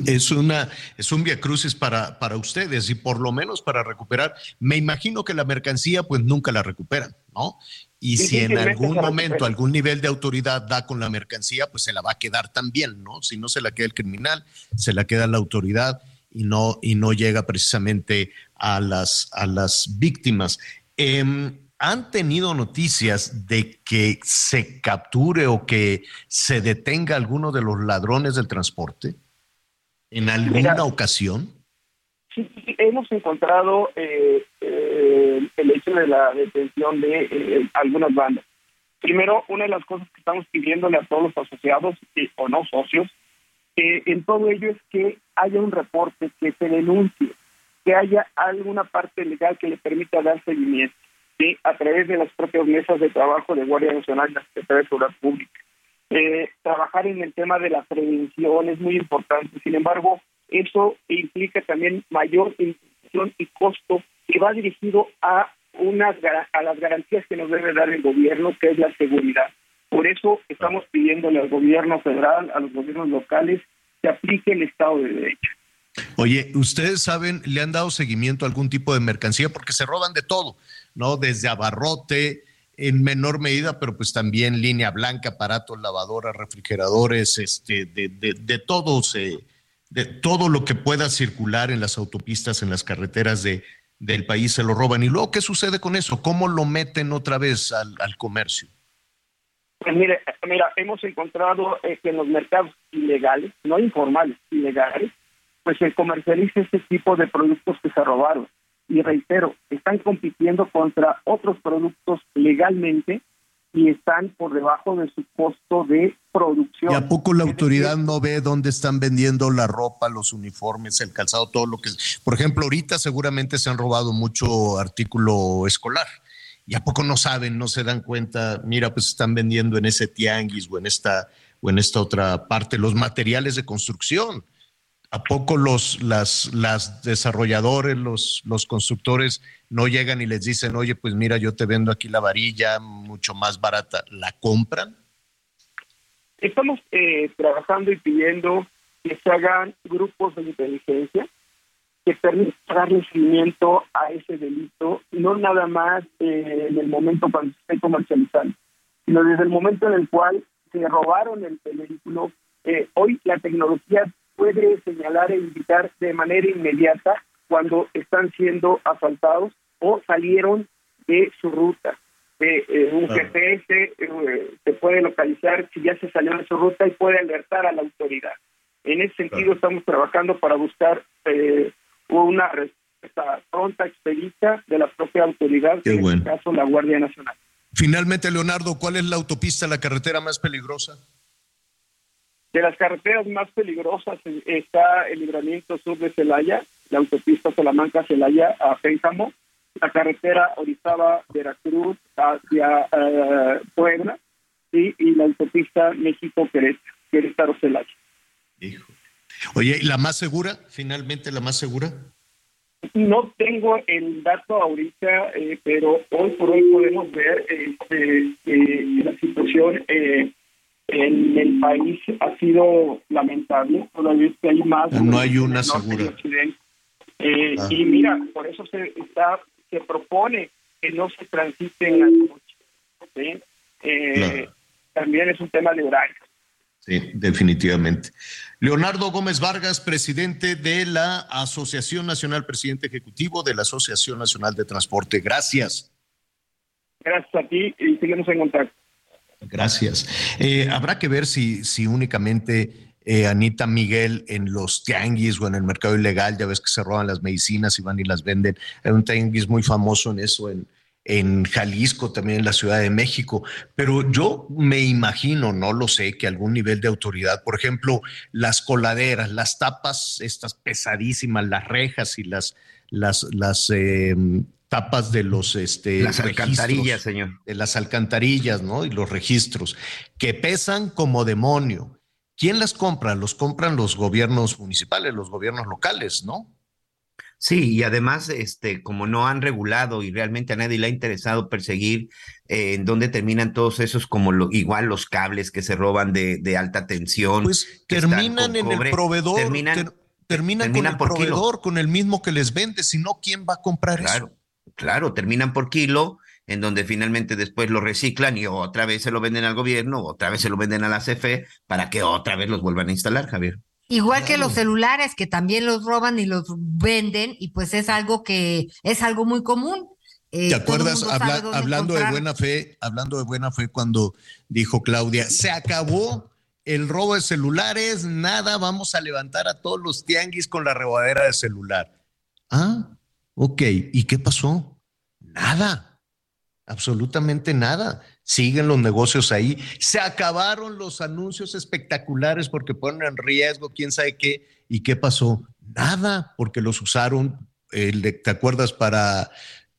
Es una es un viacrucis para para ustedes y por lo menos para recuperar. Me imagino que la mercancía pues nunca la recuperan, ¿no? Y si en algún momento algún nivel de autoridad da con la mercancía, pues se la va a quedar también, ¿no? Si no se la queda el criminal, se la queda la autoridad y no, y no llega precisamente a las, a las víctimas. Em, ¿Han tenido noticias de que se capture o que se detenga alguno de los ladrones del transporte en alguna ocasión? Sí, hemos encontrado eh, eh, el hecho de la detención de eh, algunas bandas. Primero, una de las cosas que estamos pidiéndole a todos los asociados o no socios, en todo ello es que haya un reporte, que se denuncie, que haya alguna parte legal que le permita dar seguimiento, que a través de las propias mesas de trabajo de Guardia Nacional y la Secretaría de Seguridad Pública. Trabajar en el tema de la prevención es muy importante. Sin embargo, eso implica también mayor inversión y costo que va dirigido a unas a las garantías que nos debe dar el gobierno, que es la seguridad. Por eso estamos pidiéndole al gobierno federal, a los gobiernos locales, que aplique el Estado de Derecho. Oye, ¿ustedes saben, le han dado seguimiento a algún tipo de mercancía? Porque se roban de todo, ¿no? Desde abarrote, en menor medida, pero pues también línea blanca, aparatos, lavadoras, refrigeradores, este, de, de, de todo se de todo lo que pueda circular en las autopistas, en las carreteras de, del país, se lo roban. ¿Y luego qué sucede con eso? ¿Cómo lo meten otra vez al, comercio? Pues mire, mira, hemos encontrado eh, que en los mercados ilegales, no informales, ilegales, pues se comercializa este tipo de productos que se robaron. Y reitero, están compitiendo contra otros productos legalmente y están por debajo de su costo de producción. ¿Y a poco la autoridad no ve dónde están vendiendo la ropa, los uniformes, el calzado, todo lo que? Por ejemplo, ahorita seguramente se han robado mucho artículo escolar. ¿Y a poco no saben, no se dan cuenta? Mira, pues están vendiendo en ese tianguis o en esta, o en esta otra parte los materiales de construcción. ¿A poco los las, las desarrolladores, los, los constructores no llegan y les dicen, oye, pues mira, yo te vendo aquí la varilla mucho más barata? ¿La compran? Estamos eh, trabajando y pidiendo que se hagan grupos de inteligencia que permitan darle seguimiento a ese delito, no nada más eh, en el momento cuando se esté comercializando, sino desde el momento en el cual se robaron el, vehículo. Eh, hoy la tecnología puede señalar e indicar de manera inmediata cuando están siendo asaltados o salieron de su ruta. Eh, un GPS eh, se puede localizar si ya se salió de su ruta y puede alertar a la autoridad. En ese sentido estamos trabajando para buscar eh, una respuesta pronta, expedita de la propia autoridad, en este caso la Guardia Nacional. Finalmente, Leonardo, ¿cuál es la autopista, la carretera más peligrosa? De las carreteras más peligrosas está el libramiento sur de Celaya, la autopista Salamanca-Celaya a Pénjamo, la carretera Orizaba-Veracruz hacia uh, Puebla y la autopista México-Querétaro-Celaya. Oye, ¿y la más segura? ¿Finalmente la más segura? No tengo el dato ahorita, eh, pero hoy por hoy podemos ver este, eh, la situación eh, en el país ha sido lamentable. Todavía que hay más. No hay una segura. Eh, ah. Y mira, por eso se está se propone que no se transiten las noches. Eh, también es un tema de horario. Sí, definitivamente. Leonardo Gómez Vargas, presidente de la Asociación Nacional, presidente ejecutivo de la Asociación Nacional de Transporte. Gracias. Gracias a ti y seguimos en contacto. Gracias. Eh, habrá que ver si, si únicamente eh, Anita Miguel en los tianguis o en el mercado ilegal, ya ves que se roban las medicinas y van y las venden. Hay un tianguis muy famoso en eso, en, en Jalisco, también en la Ciudad de México. Pero yo me imagino, no lo sé, que algún nivel de autoridad, por ejemplo, las coladeras, las tapas, estas pesadísimas, las rejas y las, las, las em, tapas de los este las alcantarillas, señor. De las alcantarillas, ¿no? Y los registros que pesan como demonio ¿Quién las compra? Los compran los gobiernos municipales, los gobiernos locales, ¿no? Sí, y además, este, como no han regulado y realmente a nadie le ha interesado perseguir eh, en dónde terminan todos esos, como lo, igual los cables que se roban de, de alta tensión. Pues terminan en el proveedor, terminan, terminan, con el proveedor, con el mismo que les vende, si no, ¿quién va a comprar claro, eso? Claro, terminan por kilo en donde finalmente después lo reciclan y otra vez se lo venden al gobierno, otra vez se lo venden a la CFE para que otra vez los vuelvan a instalar, Javier. Igual que los celulares, que también los roban y los venden, y pues es algo que es algo muy común. Eh, ¿Te acuerdas, hablando de buena fe, hablando de buena fe, cuando dijo Claudia, se acabó el robo de celulares, nada, vamos a levantar a todos los tianguis con la rebadera de celular. Ah, ok, ¿y qué pasó? Nada, absolutamente nada. Siguen los negocios ahí. Se acabaron los anuncios espectaculares porque ponen en riesgo quién sabe qué. ¿Y qué pasó? Nada, porque los usaron, ¿te acuerdas? Para,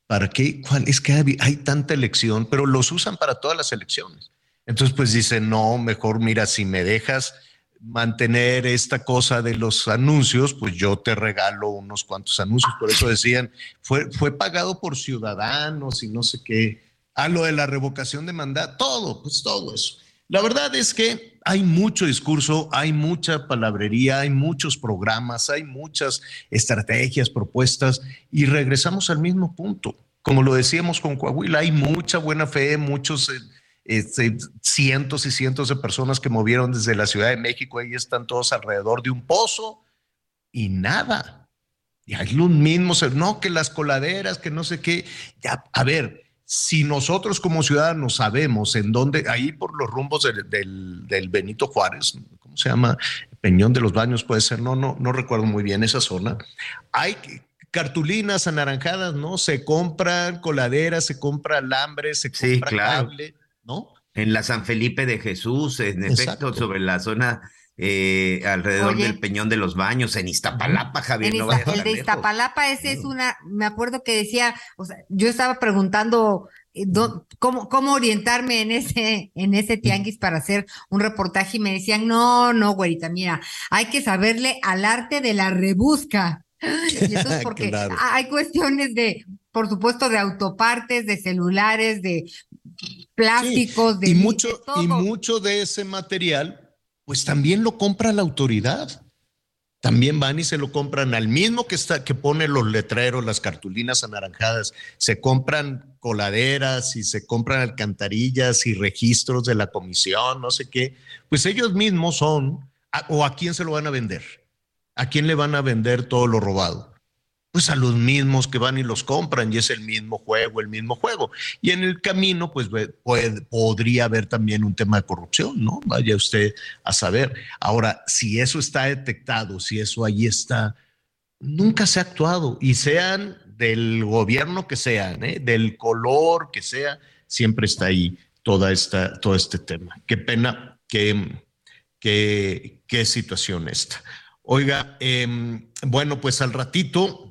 ¿para qué? ¿Cuál? Es que hay, hay tanta elección, pero los usan para todas las elecciones. Entonces, pues dice, no, mejor mira, si me dejas mantener esta cosa de los anuncios, pues yo te regalo unos cuantos anuncios. Por eso decían, fue, fue pagado por ciudadanos y no sé qué. A lo de la revocación de mandato, todo, pues todo eso. La verdad es que hay mucho discurso, hay mucha palabrería, hay muchos programas, hay muchas estrategias, propuestas y regresamos al mismo punto. Como lo decíamos con Coahuila, hay mucha buena fe, muchos eh, este, cientos y cientos de personas que movieron desde la Ciudad de México, ahí están todos alrededor de un pozo y nada. Y hay los mismos, no, que las coladeras, que no sé qué. Ya, a ver, si nosotros como ciudadanos sabemos en dónde, ahí por los rumbos del, del, Benito Juárez, ¿cómo se llama? Peñón de los Baños puede ser, no, no, no recuerdo muy bien esa zona. Hay cartulinas anaranjadas, ¿no? Se compran coladeras, se compra alambre, se compra cable. ¿No? En la San Felipe de Jesús, en efecto, sobre la zona eh, alrededor del Peñón de los Baños, en Iztapalapa, Javier. no el de Iztapalapa, ese es una, me acuerdo que decía, o sea, yo estaba preguntando eh, cómo, cómo orientarme en ese, en ese tianguis para hacer un reportaje y me decían, no, no, güerita, mira, hay que saberle al arte de la rebusca. Y eso es porque hay cuestiones de, por supuesto, de autopartes, de celulares, de plásticos, de, y mucho, y mucho de ese material, pues también lo compra la autoridad. También van y se lo compran al mismo que está que pone los letreros, las cartulinas anaranjadas. Se compran coladeras y se compran alcantarillas y registros de la comisión, no sé qué. Pues ellos mismos son, o a quién se lo van a vender. ¿A quién le van a vender todo lo robado? Pues a los mismos que van y los compran y es el mismo juego, el mismo juego. Y en el camino, pues puede, podría haber también un tema de corrupción, ¿no? Vaya usted a saber. Ahora, si eso está detectado, si eso ahí está, nunca se ha actuado y sean del gobierno que sean, ¿eh? del color que sea, siempre está ahí toda esta, todo este tema. Qué pena, qué, qué, qué situación esta. Oiga, em, bueno, pues al ratito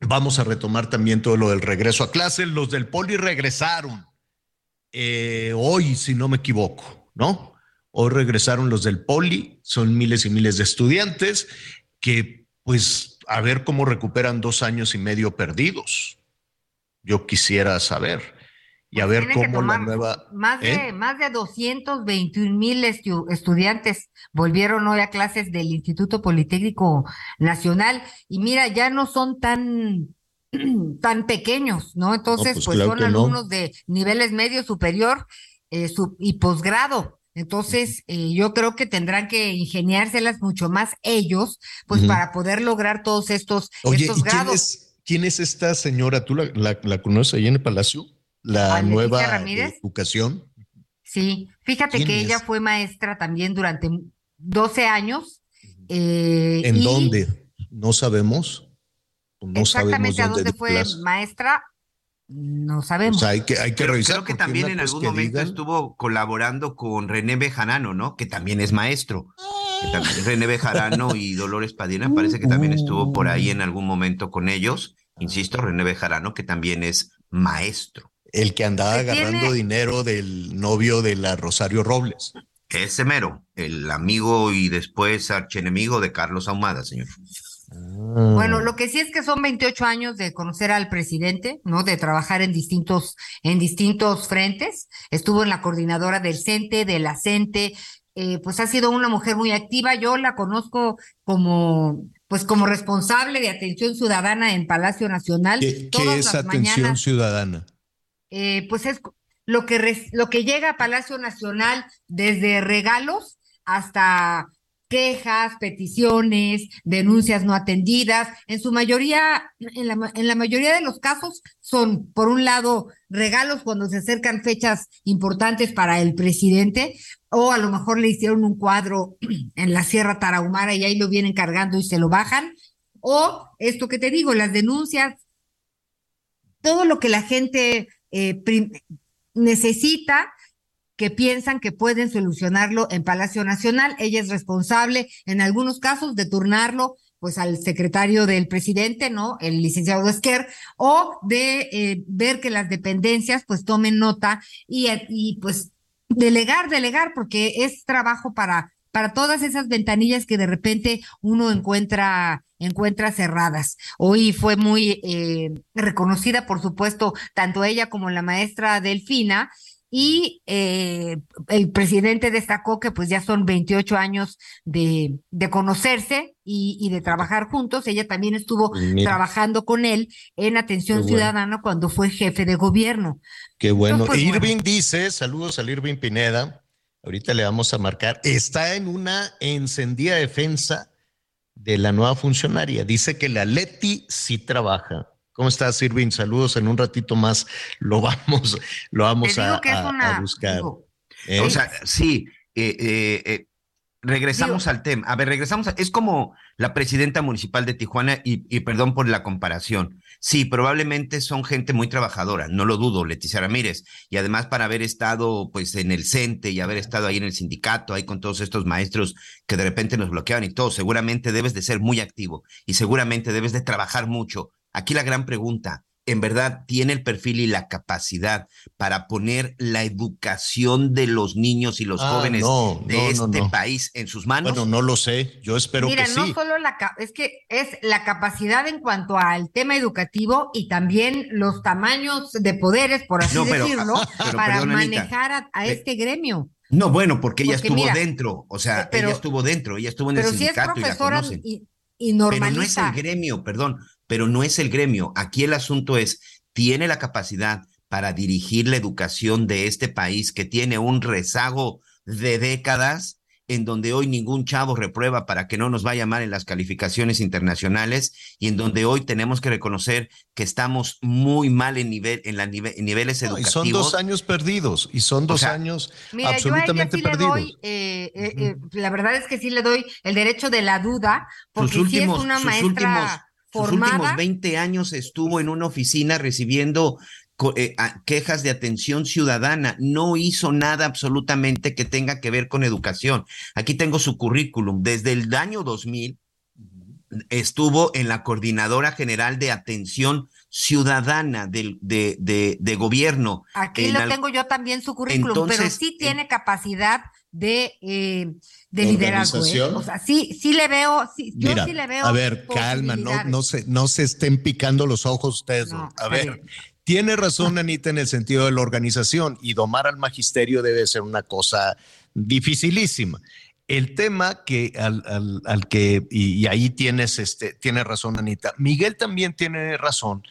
Vamos a retomar también todo lo del regreso a clase. Los del Poli regresaron eh, hoy, si no me equivoco, ¿no? Hoy regresaron los del Poli, son miles y miles de estudiantes que, pues, a ver cómo recuperan dos años y medio perdidos. Yo quisiera saber y a ver cómo la nueva... Más de, ¿eh? más de 221 mil estudiantes volvieron hoy a clases del Instituto Politécnico Nacional y mira, ya no son tan tan pequeños, ¿no? Entonces, pues, pues son alumnos de niveles medio, superior eh, y posgrado. Entonces, eh, yo creo que tendrán que ingeniárselas mucho más ellos, pues para poder lograr todos estos, estos grados. ¿quién es, ¿quién es, esta señora? ¿Tú la, la, la conoces ahí en el Palacio? La nueva educación. Sí, fíjate que ella fue maestra también durante 12 años. Eh, ¿En dónde? No sabemos. No exactamente a dónde fue maestra, no sabemos. hay que, hay que revisar. Creo que también en algún momento estuvo colaborando con René Bejarano, ¿no? Que también es maestro. René Bejarano y Dolores Padina parece que también estuvo por ahí en algún momento con ellos. Insisto, René Bejarano, que también es maestro. El que andaba agarrando dinero del novio de la Rosario Robles. Ese mero, el amigo y después archenemigo de Carlos Ahumada, señor. Ah. Bueno, lo que sí es que son 28 años de conocer al presidente, ¿no? De trabajar en distintos, en distintos frentes. Estuvo en la coordinadora del CENTE, de la CENTE, eh, pues ha sido una mujer muy activa. Yo la conozco como, pues como responsable de atención ciudadana en Palacio Nacional. ¿Qué, es atención ciudadana? Eh, pues es lo que, lo que llega a Palacio Nacional desde regalos hasta quejas, peticiones, denuncias no atendidas. En su mayoría, en la, en la mayoría de los casos son, por un lado, regalos cuando se acercan fechas importantes para el presidente, o a lo mejor le hicieron un cuadro en la Sierra Tarahumara y ahí lo vienen cargando y se lo bajan, o esto que te digo, las denuncias, todo lo que la gente eh, necesita que piensan que pueden solucionarlo en Palacio Nacional. Ella es responsable en algunos casos de turnarlo pues al secretario del presidente, ¿no? El licenciado Esquer, o de eh, ver que las dependencias pues tomen nota y, y pues delegar, delegar, porque es trabajo para, para todas esas ventanillas que de repente uno encuentra encuentra cerradas. Hoy fue muy eh, reconocida, por supuesto, tanto ella como la maestra Delfina, y eh, el presidente destacó que pues ya son 28 años de, de conocerse y, y, de trabajar juntos. Ella también estuvo pues trabajando con él en atención ciudadana cuando fue jefe de gobierno. Qué bueno. Pues, Irving dice, saludos al Irving Pineda, ahorita le vamos a marcar, está en una encendida defensa de la nueva funcionaria. Dice que la Leti sí trabaja ¿Cómo estás, Irving? Saludos. En un ratito más lo vamos, lo vamos a, buscar. ¿Eh? O sea, sí. Eh, eh, regresamos al tema. A ver, regresamos. es como la presidenta municipal de Tijuana y, perdón por la comparación. Sí, probablemente son gente muy trabajadora, no lo dudo, Leticia Ramírez. Y además para haber estado pues en el CENTE y haber estado ahí en el sindicato, ahí con todos estos maestros que de repente nos bloqueaban y todo, seguramente debes de ser muy activo y seguramente debes de trabajar mucho Aquí la gran pregunta, ¿en verdad tiene el perfil y la capacidad para poner la educación de los niños y los ah, jóvenes de este país en sus manos? Bueno, no lo sé, yo espero que sí. Mira, no solo la, es que es la capacidad en cuanto al tema educativo y también los tamaños de poderes, por así decirlo, para manejar a, este gremio. No, bueno, porque ella estuvo dentro, o sea, ella estuvo dentro, ella estuvo en el sindicato y la conocen. Y, y Pero no es el gremio, perdón, pero no es el gremio. Aquí el asunto es, ¿tiene la capacidad para dirigir la educación de este país que tiene un rezago de décadas? en donde hoy ningún chavo reprueba para que no nos vaya mal en las calificaciones internacionales y en donde hoy tenemos que reconocer que estamos muy mal en nivel en, la niveles educativos. y son dos años perdidos y son dos años absolutamente perdidos. Eh, eh, eh, la verdad es que sí le doy el derecho de la duda porque si es una maestra sus últimos 20 años estuvo en una oficina recibiendo eh, quejas de atención ciudadana. No hizo nada absolutamente que tenga que ver con educación. Aquí tengo su currículum. Desde el año 2000 estuvo en la Coordinadora General de Atención Ciudadana del, de, de, gobierno. Aquí lo tengo yo también su currículum, pero sí tiene capacidad de, eh, de liderazgo. ¿eh? O sea, sí, sí le veo, yo sí le veo. A ver, calma, no, no, se, no se estén picando los ojos ustedes. a ver, tiene razón Anita en el sentido de la organización y domar al magisterio debe ser una cosa dificilísima. El tema que al, al, al que, y, ahí tienes, este, tiene razón Anita, Miguel también tiene razón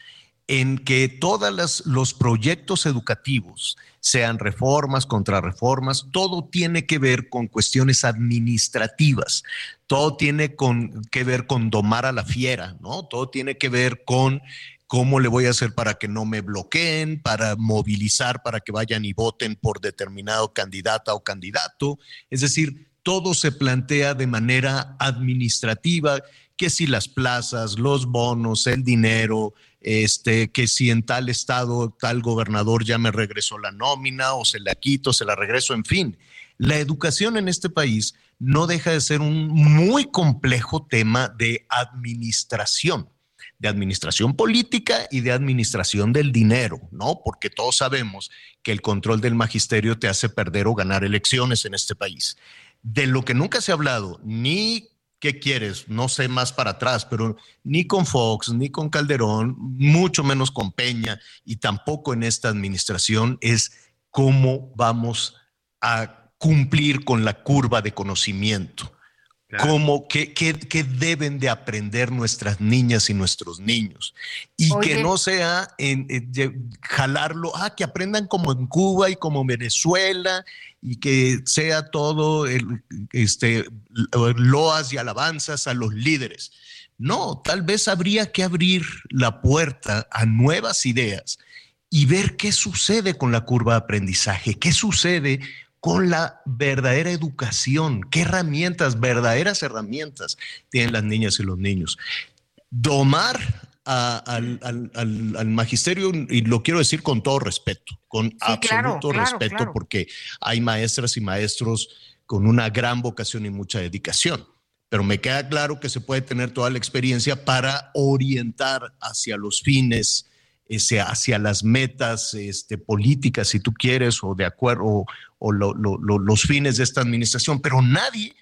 en que todos los proyectos educativos, sean reformas, contrarreformas, todo tiene que ver con cuestiones administrativas, todo tiene con, que ver con domar a la fiera, ¿no? Todo tiene que ver con cómo le voy a hacer para que no me bloqueen, para movilizar, para que vayan y voten por determinado candidata o candidato. Es decir, todo se plantea de manera administrativa, que si las plazas, los bonos, el dinero, este, que si en tal estado tal gobernador ya me regresó la nómina o se la quito, se la regreso, en fin. La educación en este país no deja de ser un muy complejo tema de administración, de administración política y de administración del dinero, ¿no? Porque todos sabemos que el control del magisterio te hace perder o ganar elecciones en este país. De lo que nunca se ha hablado, ni ¿qué quieres? No sé más para atrás, pero ni con Fox, ni con Calderón, mucho menos con Peña y tampoco en esta administración es cómo vamos a cumplir con la curva de conocimiento. Como que, que, que, deben de aprender nuestras niñas y nuestros niños y Oye. que no sea en, en, en jalarlo, ah, que aprendan como en Cuba y como en Venezuela y que sea todo el, este, loas y alabanzas a los líderes. No, tal vez habría que abrir la puerta a nuevas ideas y ver qué sucede con la curva de aprendizaje, qué sucede con la verdadera educación, qué herramientas, verdaderas herramientas tienen las niñas y los niños. Domar a, al, al, al, al, magisterio, y lo quiero decir con todo respeto, con sí, absoluto claro, respeto, claro. porque hay maestras y maestros con una gran vocación y mucha dedicación. Pero me queda claro que se puede tener toda la experiencia para orientar hacia los fines hacia las metas este, políticas, si tú quieres, o de acuerdo, o, o lo, lo, lo, los fines de esta administración, pero nadie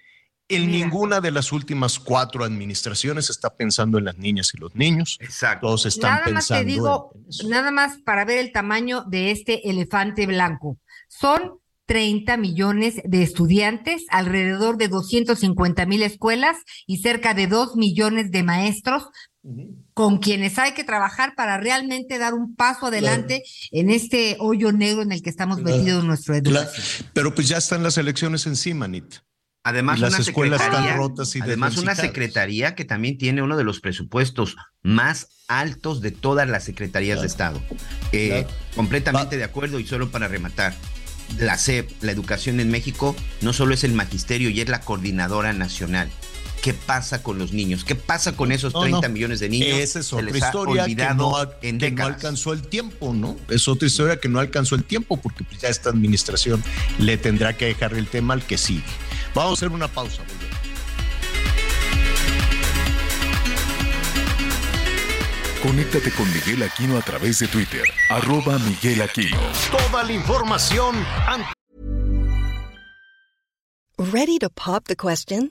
en Mira. ninguna de las últimas cuatro administraciones está pensando en las niñas y los niños. Exacto. Todos están nada pensando. Más te digo, nada más para ver el tamaño de este elefante blanco. Son 30 millones de estudiantes, alrededor de 250 mil escuelas y cerca de 2 millones de maestros uh -huh. con quienes hay que trabajar para realmente dar un paso adelante claro. en este hoyo negro en el que estamos claro. metidos en nuestro educación. Claro. Pero pues ya están las elecciones encima, Anita. Además, las una escuelas secretaría, están rotas y además una secretaría que también tiene uno de los presupuestos más altos de todas las secretarías de Estado. Eh, completamente Va. de acuerdo y solo para rematar la SEP, la educación en México, no solo es el magisterio y es la coordinadora nacional. ¿Qué pasa con los niños? ¿Qué pasa con esos 30 no, no. millones de niños? Esa es otra historia que, no, que no, alcanzó el tiempo, ¿no? Es otra historia que no alcanzó el tiempo porque pues ya esta administración le tendrá que dejar el tema al que sigue. Vamos a hacer una pausa. Conéctate con Miguel Aquino a través de Twitter, arroba Miguel Aquino. Toda la información antes. ¿Ready to pop the question?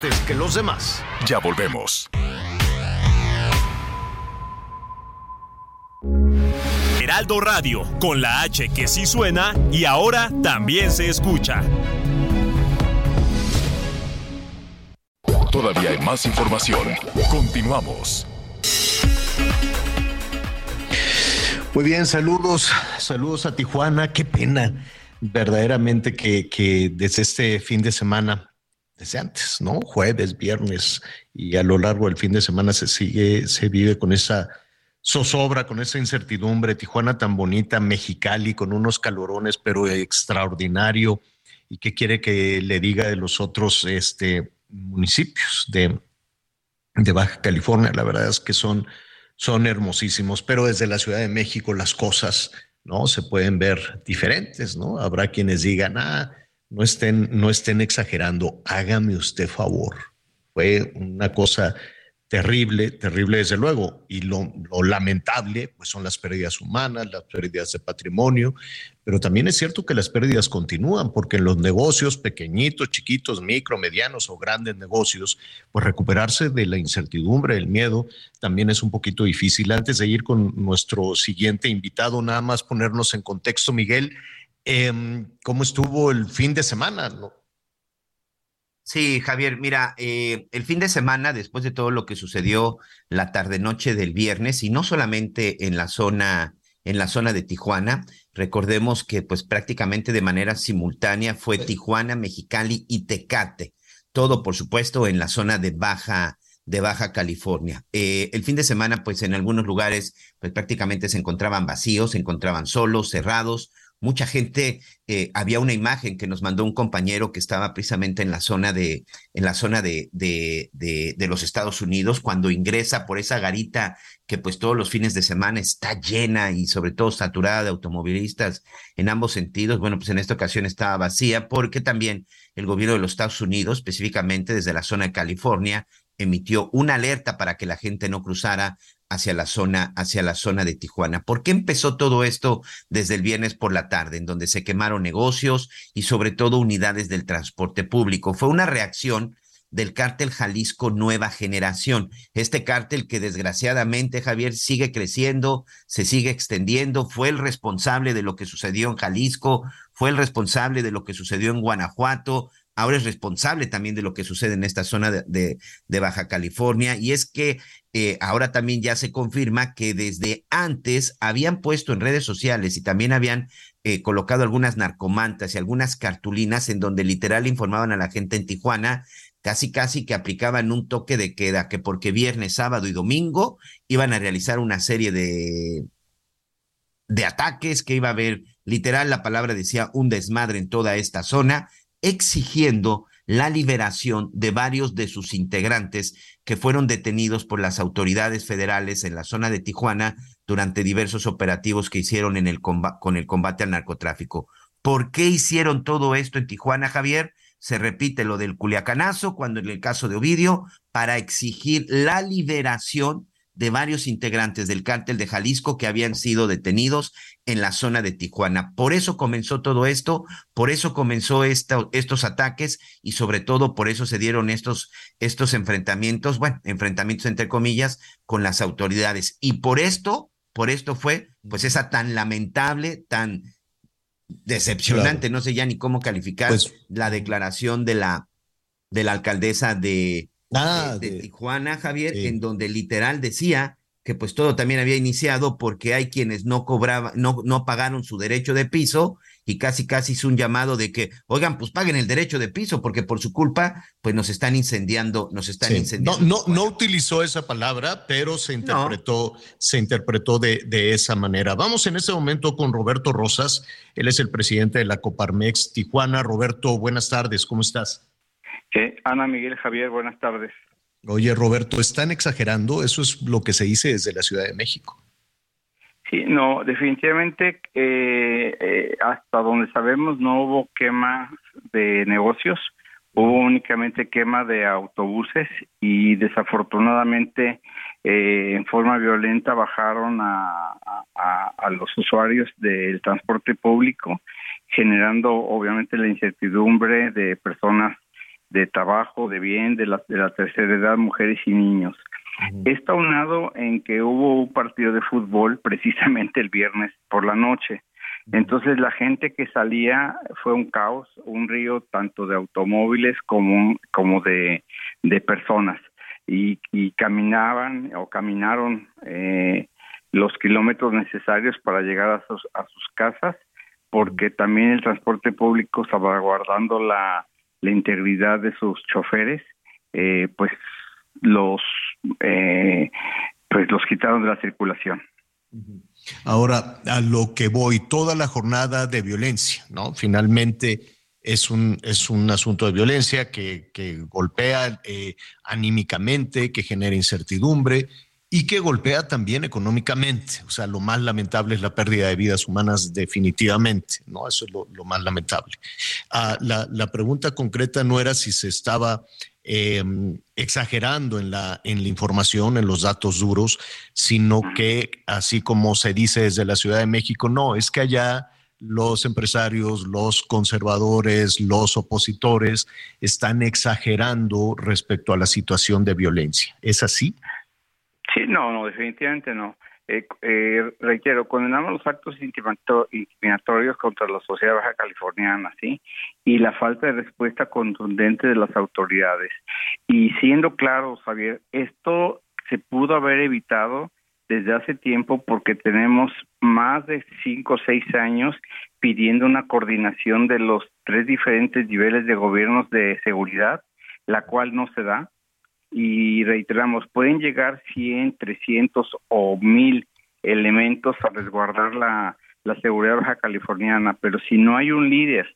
Que los demás. Ya volvemos. Heraldo Radio, con la H que sí suena y ahora también se escucha. Todavía hay más información. Continuamos. Muy bien, saludos, saludos a Tijuana. Qué pena, verdaderamente, que, que desde este fin de semana, desde antes, ¿no? Jueves, viernes y a lo largo del fin de semana se sigue, se vive con esa zozobra, con esa incertidumbre. Tijuana tan bonita, Mexicali con unos calorones, pero extraordinario. ¿Y qué quiere que le diga de los otros este, municipios de, de Baja California? La verdad es que son son hermosísimos, pero desde la Ciudad de México las cosas no se pueden ver diferentes, ¿no? Habrá quienes digan, ah, no estén, no estén exagerando, hágame usted favor. Fue una cosa terrible, terrible desde luego, y lo, lo, lamentable pues son las pérdidas humanas, las pérdidas de patrimonio, pero también es cierto que las pérdidas continúan, porque en los negocios pequeñitos, chiquitos, micro, medianos o grandes negocios, pues recuperarse de la incertidumbre, el miedo, también es un poquito difícil. Antes de ir con nuestro siguiente invitado, nada más ponernos en contexto, Miguel, eh, ¿cómo estuvo el fin de semana? ¿No? Sí, Javier, mira, eh, el fin de semana, después de todo lo que sucedió la tarde-noche del viernes, y no solamente en la zona, en la zona de Tijuana, recordemos que pues prácticamente de manera simultánea fue Tijuana, Mexicali y Tecate. Todo, por supuesto, en la zona de Baja, de Baja California. Eh, el fin de semana, pues en algunos lugares, pues prácticamente se encontraban vacíos, se encontraban solos, cerrados, mucha gente, eh, había una imagen que nos mandó un compañero que estaba precisamente en la zona de, en la zona de, de, de, de los Estados Unidos, cuando ingresa por esa garita que pues todos los fines de semana está llena y sobre todo saturada de automovilistas en ambos sentidos. Bueno, pues en esta ocasión estaba vacía porque también el gobierno de los Estados Unidos, específicamente desde la zona de California, emitió una alerta para que la gente no cruzara hacia la zona, hacia la zona de Tijuana. ¿Por qué empezó todo esto desde el viernes por la tarde, en donde se quemaron negocios y sobre todo unidades del transporte público? Fue una reacción del cártel Jalisco Nueva Generación. Este cártel que desgraciadamente, Javier, sigue creciendo, se sigue extendiendo, fue el responsable de lo que sucedió en Jalisco, fue el responsable de lo que sucedió en Guanajuato, ahora es responsable también de lo que sucede en esta zona de, Baja California. Y es que eh, ahora también ya se confirma que desde antes habían puesto en redes sociales y también habían eh, colocado algunas narcomantas y algunas cartulinas en donde literal informaban a la gente en Tijuana casi casi que aplicaban un toque de queda, que porque viernes, sábado y domingo iban a realizar una serie de, de ataques, que iba a haber, literal, la palabra decía, un desmadre en toda esta zona, exigiendo la liberación de varios de sus integrantes que fueron detenidos por las autoridades federales en la zona de Tijuana durante diversos operativos que hicieron en el con el combate al narcotráfico. ¿Por qué hicieron todo esto en Tijuana, Javier? Se repite lo del Culiacanazo, cuando en el caso de Ovidio, para exigir la liberación de varios integrantes del cártel de Jalisco que habían sido detenidos en la zona de Tijuana. Por eso comenzó todo esto, por eso comenzó estos ataques y sobre todo por eso se dieron estos, estos enfrentamientos, bueno, enfrentamientos entre comillas, con las autoridades. Y por esto, por esto fue pues esa tan lamentable, tan decepcionante, no sé ya ni cómo calificar pues la declaración de la, de la alcaldesa de, ah, de, Tijuana, Javier, en donde literal decía que pues todo también había iniciado porque hay quienes no cobraban, no, no pagaron su derecho de piso y casi casi hizo un llamado de que, oigan, pues paguen el derecho de piso porque por su culpa pues nos están incendiando, nos están incendiando. No, no, no utilizó esa palabra, pero se interpretó, se interpretó de, de esa manera. Vamos en este momento con Roberto Rosas, él es el presidente de la Coparmex Tijuana. Roberto, buenas tardes, ¿cómo estás? Ana Miguel Javier, buenas tardes. Oye, Roberto, ¿están exagerando? Eso es lo que se dice desde la Ciudad de México. Sí, no, definitivamente eh, eh, hasta donde sabemos no hubo quema de negocios, hubo únicamente quema de autobuses y desafortunadamente eh, en forma violenta bajaron a, a, los usuarios del transporte público, generando obviamente la incertidumbre de personas de trabajo, de bien, de la, de la tercera edad, mujeres y niños. Está unado en que hubo un partido de fútbol precisamente el viernes por la noche. Entonces la gente que salía fue un caos, un río tanto de automóviles como, como de, de personas. Y, y, caminaban o caminaron eh, los kilómetros necesarios para llegar a sus, a sus casas, porque también el transporte público salvaguardando la, la integridad de sus choferes, eh, pues los eh, pues los quitaron de la circulación. Ahora, a lo que voy, toda la jornada de violencia, ¿no? Finalmente es un, es un asunto de violencia que, que golpea eh, anímicamente, que genera incertidumbre y que golpea también económicamente. O sea, lo más lamentable es la pérdida de vidas humanas definitivamente, ¿no? Eso es lo, más lamentable. Ah, la, la, pregunta concreta no era si se estaba eh, exagerando en la, en la información, en los datos duros, sino que, así como se dice desde la Ciudad de México, no, es que allá los empresarios, los conservadores, los opositores están exagerando respecto a la situación de violencia. ¿Es así? Sí, no, no, definitivamente no. Eh, eh, reitero, condenamos los actos intimidatorios contra la sociedad baja californiana, ¿sí? Y la falta de respuesta contundente de las autoridades. Y siendo claro, Javier, esto se pudo haber evitado desde hace tiempo porque tenemos más de cinco o seis años pidiendo una coordinación de los tres diferentes niveles de gobiernos de seguridad, la cual no se da y reiteramos, pueden llegar 100, 300 o 1000 elementos a resguardar la la seguridad baja californiana, pero si no hay un líder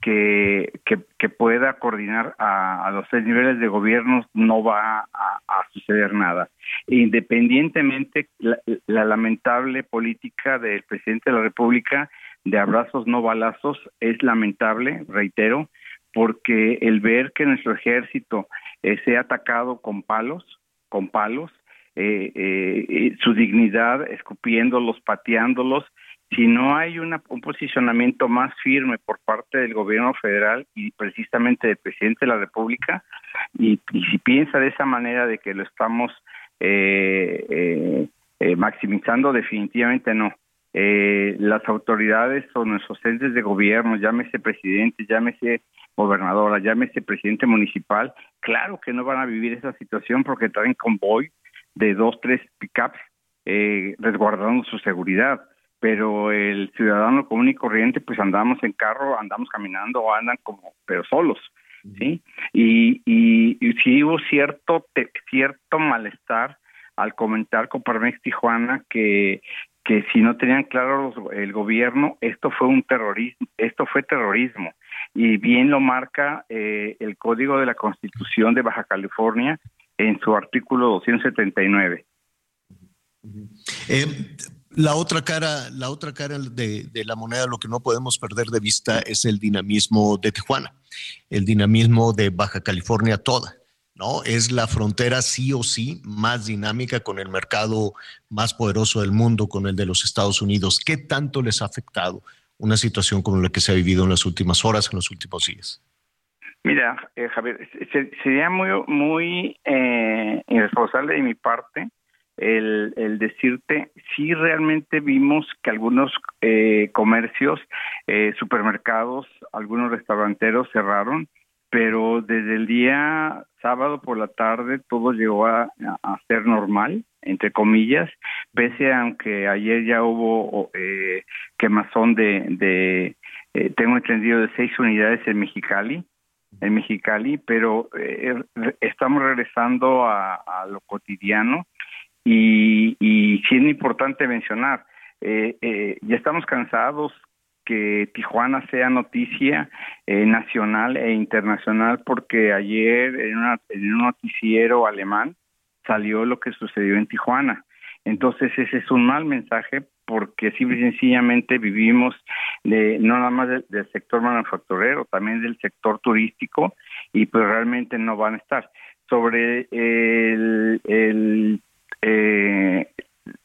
que, que, pueda coordinar a, los tres niveles de gobierno, no va a, suceder nada. Independientemente la lamentable política del presidente de la República de abrazos no balazos es lamentable, reitero, porque el ver que nuestro ejército eh, sea atacado con palos, con palos, eh, eh, su dignidad escupiéndolos, pateándolos, si no hay un posicionamiento más firme por parte del gobierno federal y precisamente del presidente de la República, y, si piensa de esa manera de que lo estamos maximizando, definitivamente no. las autoridades o nuestros entes de gobierno, llámese presidente, llámese gobernadora, llámese presidente municipal, claro que no van a vivir esa situación porque traen convoy de dos, tres pickups eh, resguardando su seguridad. Pero el ciudadano común y corriente, pues andamos en carro, andamos caminando o andan como, pero solos, ¿sí? Y, y, y sí hubo cierto, cierto malestar al comentar con Parmex Tijuana que que si no tenían claro el gobierno, esto fue un terrorismo, esto fue terrorismo y bien lo marca eh, el Código de la Constitución de Baja California en su artículo 279. Eh, la otra cara, la otra cara de, de, la moneda, lo que no podemos perder de vista es el dinamismo de Tijuana, el dinamismo de Baja California toda. ¿no? Es la frontera sí o sí más dinámica con el mercado más poderoso del mundo, con el de los Estados Unidos. ¿Qué tanto les ha afectado una situación como la que se ha vivido en las últimas horas, en los últimos días? Mira, eh, Javier, sería muy, muy eh, irresponsable de mi parte el, decirte si realmente vimos que algunos eh, comercios, eh, supermercados, algunos restauranteros cerraron pero desde el día sábado por la tarde todo llegó a, ser normal, entre comillas, pese a aunque ayer ya hubo eh, quemazón de, de eh, tengo entendido, de seis unidades en Mexicali, en Mexicali, pero eh, estamos regresando a, lo cotidiano y, y sí es importante mencionar, eh, eh, ya estamos cansados que Tijuana sea noticia eh, nacional e internacional porque ayer en, un noticiero alemán salió lo que sucedió en Tijuana. Entonces ese es un mal mensaje porque simple y sencillamente vivimos de, no nada más del, sector manufacturero, también del sector turístico y pues realmente no van a estar. Sobre el, el eh,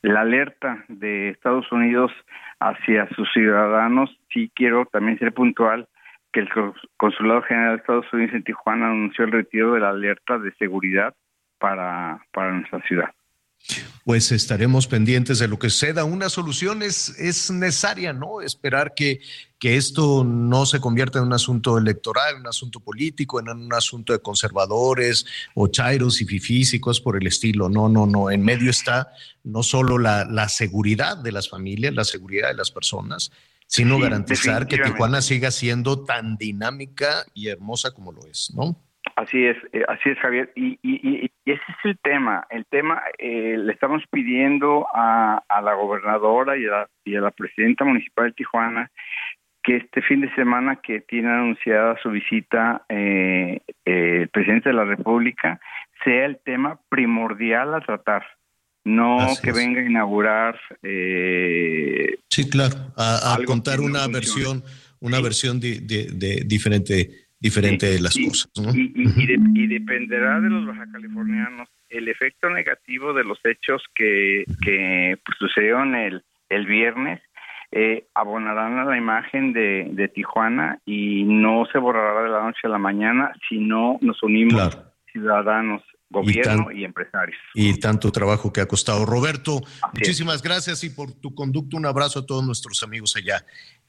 la alerta de Estados Unidos hacia sus ciudadanos, sí quiero también ser puntual que el Consulado General de Estados Unidos en Tijuana anunció el retiro de la alerta de seguridad para, para nuestra ciudad. Pues estaremos pendientes de lo que suceda. Una solución es, es necesaria, ¿no? Esperar que, que esto no se convierta en un asunto electoral, en un asunto político, en un asunto de conservadores o chairos y fifísicos por el estilo. No, no, no. En medio está no solo la, la seguridad de las familias, la seguridad de las personas, sino garantizar que Tijuana siga siendo tan dinámica y hermosa como lo es, ¿no? Así es, eh, así es, Javier. Y, y, ese es el tema. El tema, eh, le estamos pidiendo a, la gobernadora y a la, y a la presidenta municipal de Tijuana que este fin de semana que tiene anunciada su visita eh, el presidente de la República sea el tema primordial a tratar. No que venga a inaugurar. sí, claro, a, contar una versión, una versión de, de diferente diferente de las cosas. Y, dependerá de los baja californianos el efecto negativo de los hechos que, que pues, sucedieron el, el viernes. Eh, abonarán a la imagen de, de, Tijuana y no se borrará de la noche a la mañana si no nos unimos ciudadanos, gobierno y, empresarios. Y tanto trabajo que ha costado. Roberto, muchísimas gracias y por tu conducto un abrazo a todos nuestros amigos allá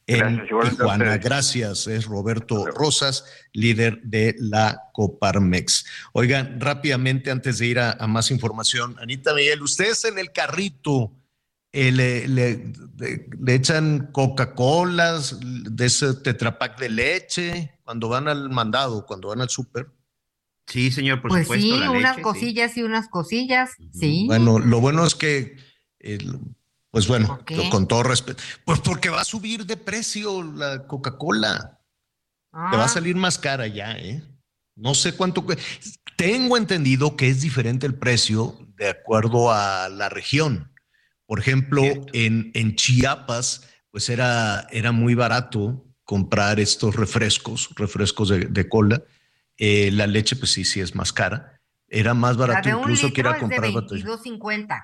en Tijuana. Gracias, es Roberto Rosas, líder de la Coparmex. Oigan, rápidamente, antes de ir a, más información, Anita Miguel, ustedes en el carrito eh, le, le, echan Coca-Colas, de ese tetrapack de leche, cuando van al mandado, cuando van al súper. Sí, señor, por pues supuesto. Sí, unas cosillas y unas cosillas, sí. Bueno, lo bueno es que Pues bueno, con todo respeto, pues porque va a subir de precio la Coca-Cola. Te va a Ah. salir más cara ya, ¿eh? No sé cuánto. Tengo entendido que es diferente el precio de acuerdo a la región. Por ejemplo, en, en Chiapas, pues era, era muy barato comprar estos refrescos, refrescos de, de cola. Eh, la leche, pues sí, sí es más cara. Era más barato incluso que ir a comprar botella. 22.50.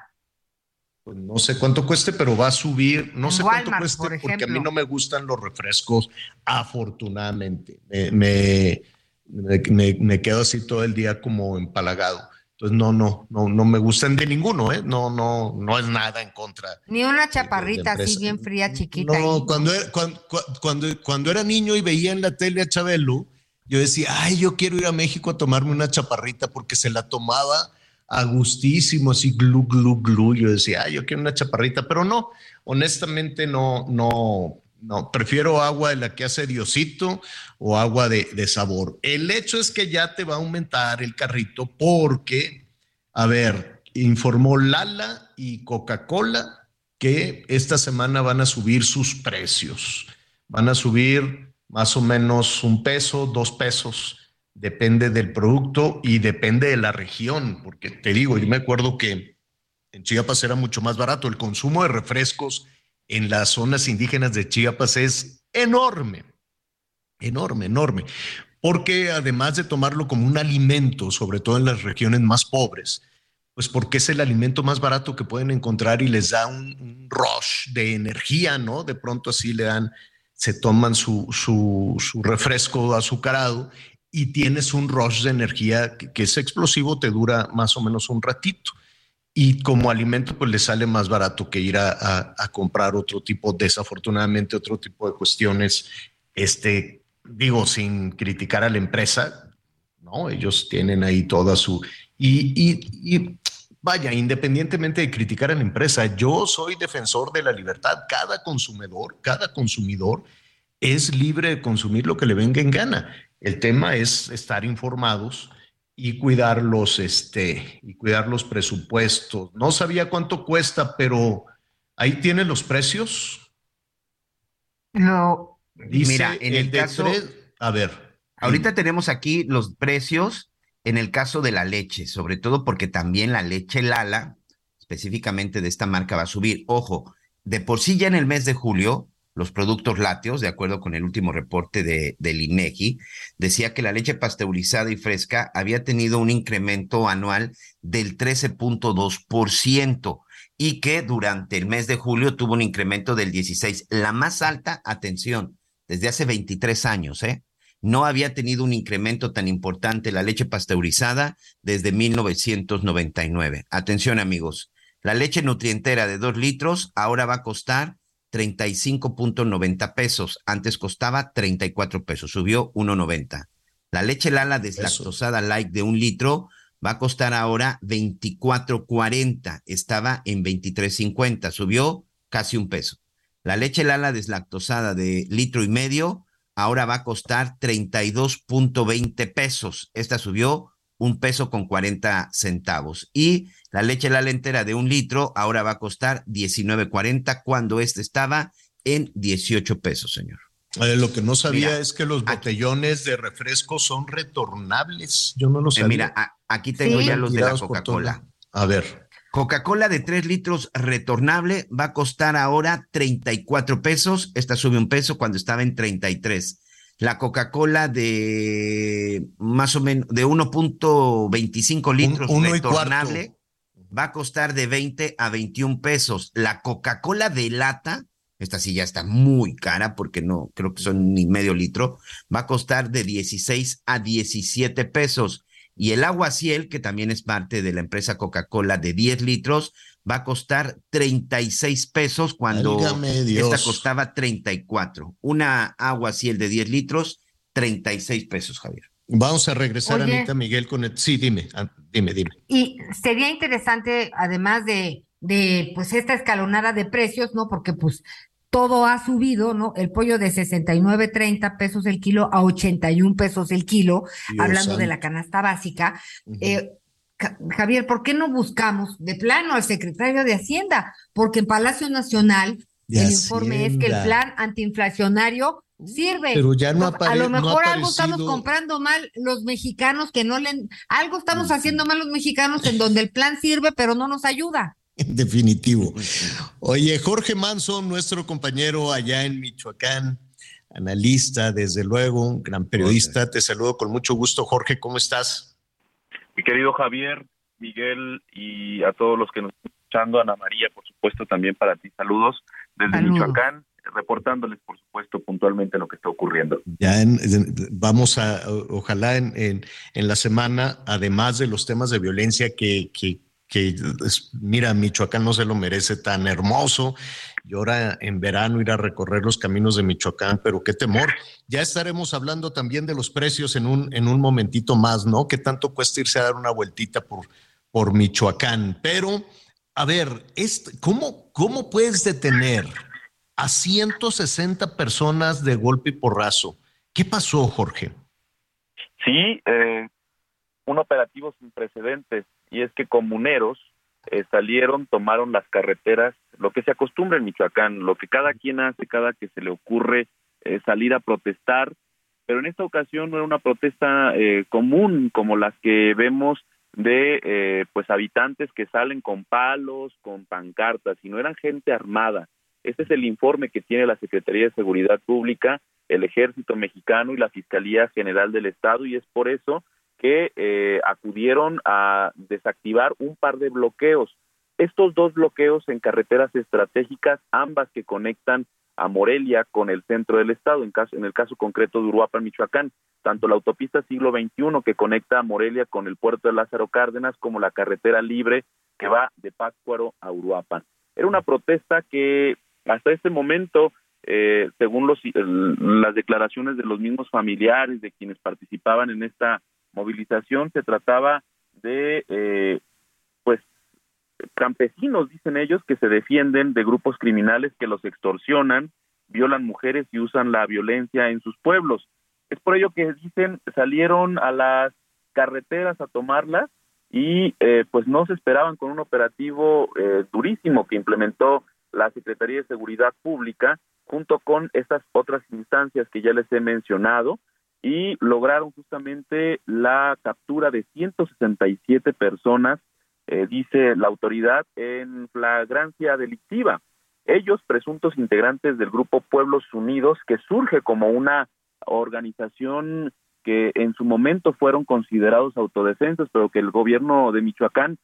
Pues no sé cuánto cueste, pero va a subir. No En sé cuánto cueste por porque a mí no me gustan los refrescos, afortunadamente. Me, me, me- quedo así todo el día como empalagado. Entonces, no, no, no, no me gustan de ninguno, ¿eh? No, no, no es nada en contra. Ni una chaparrita así bien fría, chiquita. No, cuando, era- cuando, cuando, cuando era niño y veía en la tele a Chabelo, yo decía, ay, yo quiero ir a México a tomarme una chaparrita porque se la tomaba a gustísimo, así glu, glu, glu. Yo decía, ay, yo quiero una chaparrita, pero no, honestamente no, no, no, prefiero agua de la que hace Diosito o agua de, de sabor. El hecho es que ya te va a aumentar el carrito porque, a ver, informó Lala y Coca-Cola que esta semana van a subir sus precios. Van a subir más o menos un peso, dos pesos, depende del producto y depende de la región, porque te digo, yo me acuerdo que en Chiapas era mucho más barato. El consumo de refrescos en las zonas indígenas de Chiapas es enorme, enorme, enorme, porque además de tomarlo como un alimento, sobre todo en las regiones más pobres, pues porque es el alimento más barato que pueden encontrar y les da un, rush de energía, ¿no? De pronto así le dan, se toman su, su, refresco azucarado y tienes un rush de energía que, es explosivo, te dura más o menos un ratito. Y como alimento, pues le sale más barato que ir a, comprar otro tipo, desafortunadamente, otro tipo de cuestiones. Este, digo, sin criticar a la empresa, ¿no? Ellos tienen ahí toda su. Y vaya, independientemente de criticar a la empresa, yo soy defensor de la libertad. Cada consumidor, cada consumidor es libre de consumir lo que le venga en gana. El tema es estar informados y cuidar los, este, y cuidar los presupuestos. No sabía cuánto cuesta, pero ahí tienen los precios. No. Dice Mira, en el de caso- tres- a ver. Ahorita tenemos aquí los precios en el caso de la leche, sobre todo porque también la leche Lala, específicamente de esta marca, va a subir. Ojo, de por sí ya en el mes de julio, los productos lácteos, de acuerdo con el último reporte de, del INEGI, decía que la leche pasteurizada y fresca había tenido un incremento anual del 13.2% y que durante el mes de julio tuvo un incremento del 16, la más alta, atención, desde hace 23 años, ¿eh? No había tenido un incremento tan importante la leche pasteurizada desde 1999. Atención amigos, la leche nutrientera de 2 litros ahora va a costar 35.90 pesos. Antes costaba 34 pesos, subió 1.90. La leche Lala deslactosada light de un litro va a costar ahora 24.40. Estaba en 23.50, subió casi un peso. La leche Lala deslactosada de litro y medio ahora va a costar 32.20 pesos. Esta subió un peso con 40 centavos. Y la leche Lala entera de un litro ahora va a costar 19.40 cuando este estaba en 18 pesos, señor. Eh, lo que no sabía Mira, es que los botellones de refresco son retornables. Yo no lo Eh, sabía. mira, a- aquí tengo Sí. ya los de la Coca-Cola. A ver. Coca-Cola de 3 litros retornable va a costar ahora 34 pesos. Esta sube un peso cuando estaba en 33. La Coca-Cola de más o menos de 1.25 litros retornable va a costar de 20 a 21 pesos. La Coca-Cola de lata, esta sí ya está muy cara porque no creo que son ni medio litro, va a costar de 16 a 17 pesos. Y el agua ciel, que también es parte de la empresa Coca-Cola de 10 litros, va a costar 36 pesos cuando esta costaba 34. Una agua ciel de 10 litros, 36 pesos, Javier. Vamos a regresar, Oye. Anita Miguel, con el. Sí, dime, dime, dime. Y sería interesante, además de, de pues esta escalonada de precios, ¿no? Porque pues todo ha subido, ¿no? El pollo de 69.30 pesos el kilo a 81 pesos el kilo, Dios hablando de la canasta básica. Eh, Javier, ¿por qué no buscamos de plano al secretario de Hacienda? Porque en Palacio Nacional el informe es que el plan antiinflacionario sirve. Pero ya no A lo mejor algo estamos comprando mal los mexicanos que no le algo estamos haciendo mal los mexicanos en donde el plan sirve pero no nos ayuda. En definitivo. Oye, Jorge Manso, nuestro compañero allá en Michoacán, analista, desde luego, un gran periodista. Te saludo con mucho gusto, Jorge, ¿cómo estás? Mi querido Javier, Miguel y a todos los que nos están escuchando, Ana María, por supuesto, también para ti, saludos desde Michoacán, reportándoles, por supuesto, puntualmente lo que está ocurriendo. Ya vamos a, ojalá en, en, la semana, además de los temas de violencia que, que, que, mira, Michoacán no se lo merece tan hermoso, y ahora en verano ir a recorrer los caminos de Michoacán, pero qué temor. Ya estaremos hablando también de los precios en un, en un momentito más, ¿no? ¿Qué tanto cuesta irse a dar una vueltita por, por Michoacán? Pero, a ver, ¿cómo, ¿cómo puedes detener a 160 personas de golpe y porrazo? ¿Qué pasó, Jorge? Sí, eh, un operativo sin precedentes, y es que comuneros eh, salieron, tomaron las carreteras, lo que se acostumbra en Michoacán, lo que cada quien hace, cada que se le ocurre eh, salir a protestar, pero en esta ocasión no era una protesta eh, común como las que vemos de pues habitantes que salen con palos, con pancartas, sino eran gente armada. Este es el informe que tiene la Secretaría de Seguridad Pública, el Ejército Mexicano y la Fiscalía General del Estado y es por eso que eh, acudieron a desactivar un par de bloqueos. Estos dos bloqueos en carreteras estratégicas, ambas que conectan a Morelia con el centro del estado, en, caso, en el caso concreto de Uruapan, Michoacán, tanto la autopista siglo XXI que conecta a Morelia con el puerto de Lázaro Cárdenas como la carretera libre que va de Pátzcuaro a Uruapan. Era una protesta que hasta este momento, eh, según los, las declaraciones de los mismos familiares de quienes participaban en esta movilización se trataba de, eh, pues, campesinos, dicen ellos, que se defienden de grupos criminales que los extorsionan, violan mujeres y usan la violencia en sus pueblos. Es por ello que dicen salieron a las carreteras a tomarlas y eh, pues no se esperaban con un operativo eh, durísimo que implementó la Secretaría de Seguridad Pública junto con estas otras instancias que ya les he mencionado y lograron justamente la captura de 167 personas, eh, dice la autoridad, en flagrancia delictiva. Ellos, presuntos integrantes del grupo Pueblos Unidos, que surge como una organización que en su momento fueron considerados autodefensas, pero que el gobierno de Michoacán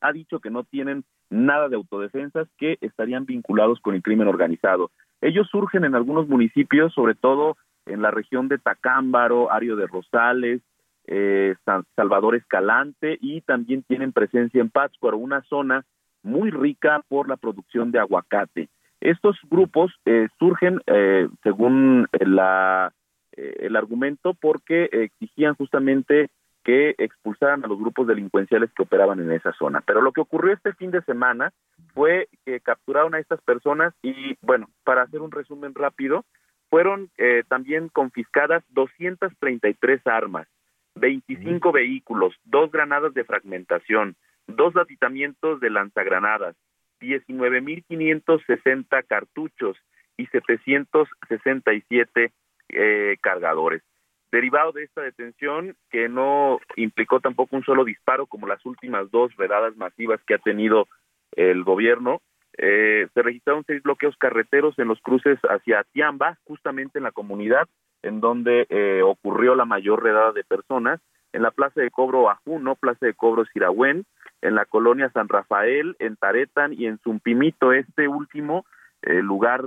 ha dicho que no tienen nada de autodefensas, que estarían vinculados con el crimen organizado. Ellos surgen en algunos municipios, sobre todo en la región de Tacámbaro, Ario de Rosales, eh, San Salvador Escalante y también tienen presencia en Pátzcuaro, una zona muy rica por la producción de aguacate. Estos grupos eh, surgen, eh, según la, el argumento, porque exigían justamente que expulsaran a los grupos delincuenciales que operaban en esa zona. Pero lo que ocurrió este fin de semana fue que capturaron a estas personas y, bueno, para hacer un resumen rápido, fueron eh, también confiscadas 233 armas, 25 vehículos, dos granadas de fragmentación, dos aditamientos de lanzagranadas, 19.560 cartuchos y 767 eh, cargadores. Derivado de esta detención, que no implicó tampoco un solo disparo como las últimas dos redadas masivas que ha tenido el gobierno, eh, se registraron seis bloqueos carreteros en los cruces hacia Tiamba, justamente en la comunidad en donde eh, ocurrió la mayor redada de personas, en la plaza de cobro Ajuno, plaza de cobro Siragüen, en la colonia San Rafael, en Taretan y en Zumpimito, este último eh, lugar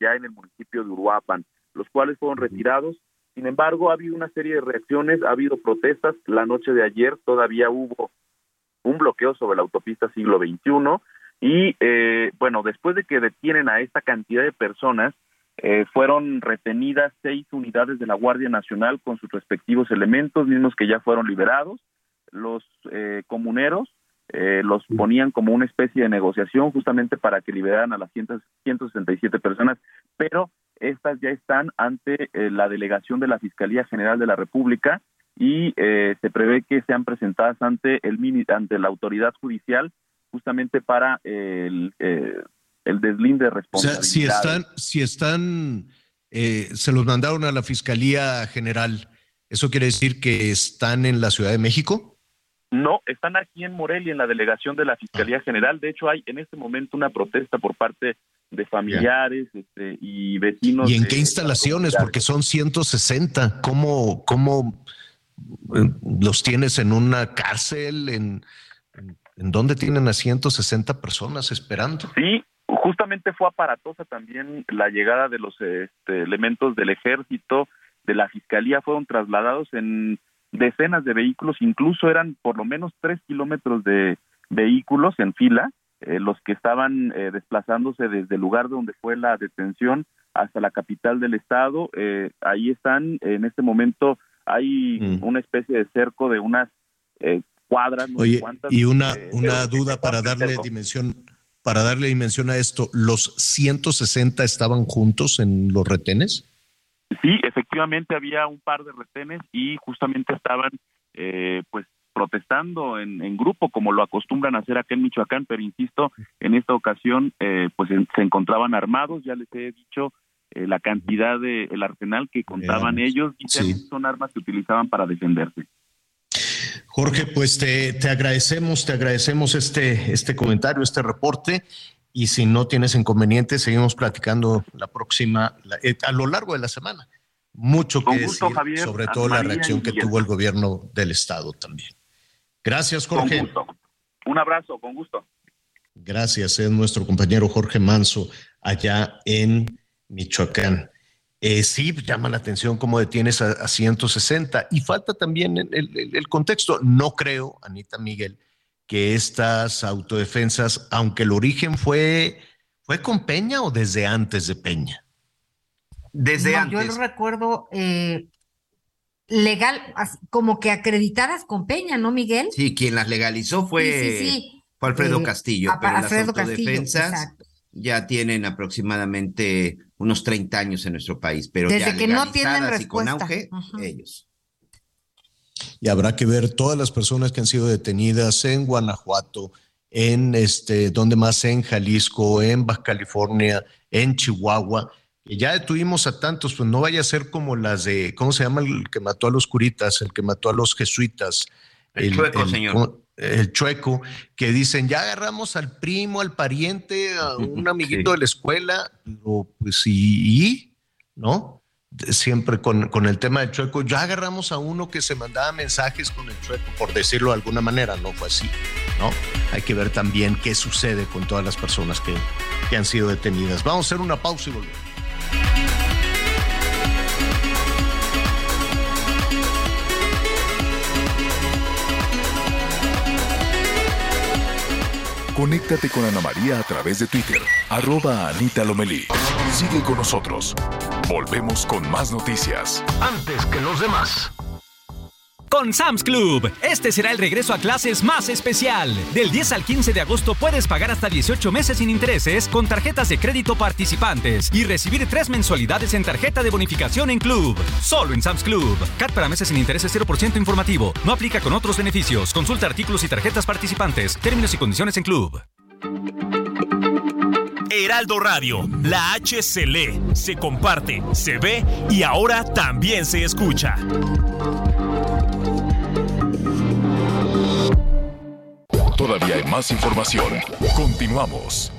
ya en el municipio de Uruapan, los cuales fueron retirados. Sin embargo, ha habido una serie de reacciones, ha habido protestas. La noche de ayer todavía hubo un bloqueo sobre la autopista siglo XXI, y eh, bueno, después de que detienen a esta cantidad de personas, eh, fueron retenidas seis unidades de la Guardia Nacional con sus respectivos elementos, mismos que ya fueron liberados. Los eh, comuneros los ponían como una especie de negociación justamente para que liberaran a las 167 personas, pero estas ya están ante la delegación de la Fiscalía General de la República y eh, se prevé que sean presentadas ante el ante la autoridad judicial justamente para el, eh, el deslinde de responsabilidad. O sea, si están, si están, eh, se los mandaron a la Fiscalía General, ¿eso quiere decir que están en la Ciudad de México? No, están aquí en Morelia, en la delegación de la Fiscalía General. De hecho, hay en este momento una protesta por parte de familiares este, y vecinos. ¿Y en qué instalaciones? Porque son 160. ¿Cómo, cómo eh, los tienes en una cárcel? ¿En, en dónde tienen a 160 personas esperando? Sí, justamente fue aparatosa también la llegada de los este, elementos del ejército, de la fiscalía, fueron trasladados en decenas de vehículos, incluso eran por lo menos tres kilómetros de vehículos en fila, eh, los que estaban eh, desplazándose desde el lugar donde fue la detención hasta la capital del estado. Eh, ahí están, en este momento hay mm. una especie de cerco de unas cuadras. Oye, y una, una duda para darle dimensión, para darle dimensión a esto, ¿los 160 estaban juntos en los retenes? Sí, efectivamente había un par de retenes y justamente estaban pues protestando en, grupo, como lo acostumbran a hacer acá en Michoacán, pero insisto, en esta ocasión eh, pues se encontraban armados, ya les he dicho eh, la cantidad de el arsenal que contaban ellos y son armas que utilizaban para defenderse. Jorge, pues te, te, agradecemos, te agradecemos este, este comentario, este reporte. Y si no tienes inconveniente, seguimos platicando la próxima, eh, a lo largo de la semana. Mucho que decir, sobre todo la reacción que tuvo el gobierno del Estado también. Gracias, Jorge. Un abrazo, con gusto. Gracias, es nuestro compañero Jorge Manso allá en Michoacán. Eh, sí, llama la atención cómo detienes a, 160 y falta también el, contexto. No creo, Anita Miguel, que estas autodefensas, aunque el origen fue, fue con Peña o desde antes de Peña. Desde antes. Yo recuerdo eh, legal, como que acreditadas con Peña, ¿no, Miguel? Sí, quien las legalizó fue, Alfredo eh, Castillo, pero Alfredo las autodefensas ya tienen aproximadamente unos 30 años en nuestro país, pero Desde ya que no tienen respuesta. y con auge, ellos. Y habrá que ver todas las personas que han sido detenidas en Guanajuato, en este, donde más en Jalisco, en Baja California, en Chihuahua, ya detuvimos a tantos, pues no vaya a ser como las de, ¿cómo se llama el que mató a los curitas, el que mató a los jesuitas? El, chueco, señor. El chueco, que dicen, ya agarramos al primo, al pariente, a un amiguito de la escuela, pero pues y, ¿no? Siempre con, con, el tema del chueco, ya agarramos a uno que se mandaba mensajes con el chueco, por decirlo de alguna manera, no fue así, ¿no? Hay que ver también qué sucede con todas las personas que, que han sido detenidas. Vamos a hacer una pausa y volvemos. Conéctate con Ana María a través de Twitter, arroba Anita Lomelí. Sigue con nosotros. Volvemos con más noticias. Antes que los demás con Sam's Club. Este será el regreso a clases más especial. Del 10 al 15 de agosto puedes pagar hasta 18 meses sin intereses con tarjetas de crédito participantes y recibir tres mensualidades en tarjeta de bonificación en Club. Solo en Sam's Club. CAT para meses sin intereses 0% informativo. No aplica con otros beneficios. Consulta artículos y tarjetas participantes. Términos y condiciones en Club. Heraldo Radio, la H se lee, se comparte, se ve y ahora también se escucha. Todavía más información. Continuamos.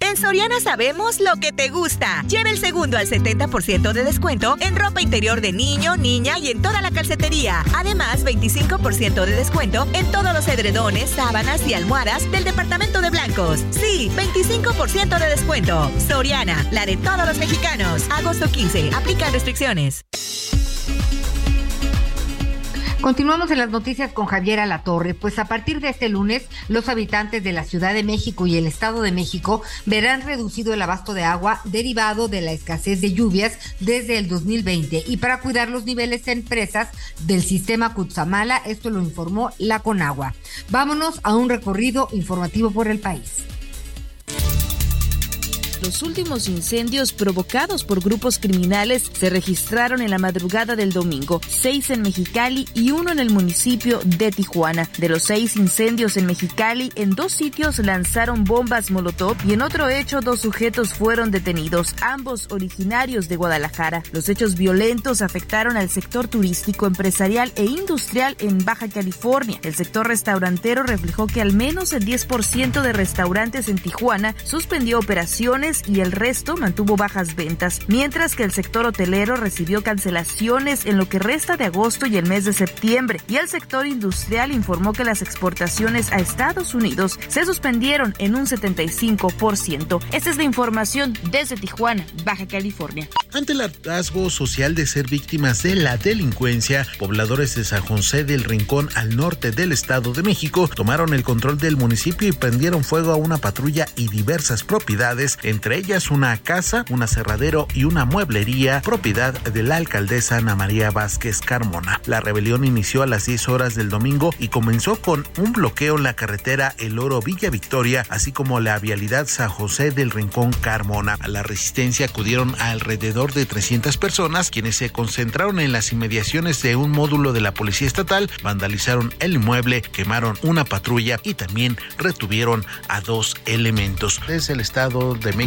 En Soriana sabemos lo que te gusta. Lleva el segundo al 70% de descuento en ropa interior de niño, niña y en toda la calcetería. Además, 25% de descuento en todos los edredones, sábanas y almohadas del departamento de blancos. Sí, 25% de descuento. Soriana, la de todos los mexicanos. Agosto 15. Aplica restricciones. Continuamos en las noticias con Javier Alatorre, pues a partir de este lunes los habitantes de la Ciudad de México y el Estado de México verán reducido el abasto de agua derivado de la escasez de lluvias desde el 2020 y para cuidar los niveles en presas del sistema Cutzamala, esto lo informó la Conagua. Vámonos a un recorrido informativo por el país. Los últimos incendios provocados por grupos criminales se registraron en la madrugada del domingo, seis en Mexicali y uno en el municipio de Tijuana. De los seis incendios en Mexicali, en dos sitios lanzaron bombas Molotov y en otro hecho dos sujetos fueron detenidos, ambos originarios de Guadalajara. Los hechos violentos afectaron al sector turístico, empresarial e industrial en Baja California. El sector restaurantero reflejó que al menos el 10% de restaurantes en Tijuana suspendió operaciones y el resto mantuvo bajas ventas, mientras que el sector hotelero recibió cancelaciones en lo que resta de agosto y el mes de septiembre, y el sector industrial informó que las exportaciones a Estados Unidos se suspendieron en un 75%. Esta es la información desde Tijuana, Baja California. Ante el hartazgo social de ser víctimas de la delincuencia, pobladores de San José del Rincón al norte del Estado de México tomaron el control del municipio y prendieron fuego a una patrulla y diversas propiedades, entre ellas una casa, un aserradero y una mueblería, propiedad de la alcaldesa Ana María Vázquez Carmona. La rebelión inició a las 10 horas del domingo y comenzó con un bloqueo en la carretera El Oro Villa Victoria, así como la vialidad San José del Rincón Carmona. A la resistencia acudieron alrededor de 300 personas, quienes se concentraron en las inmediaciones de un módulo de la Policía Estatal, vandalizaron el inmueble, quemaron una patrulla y también retuvieron a dos elementos. Desde el Estado de México,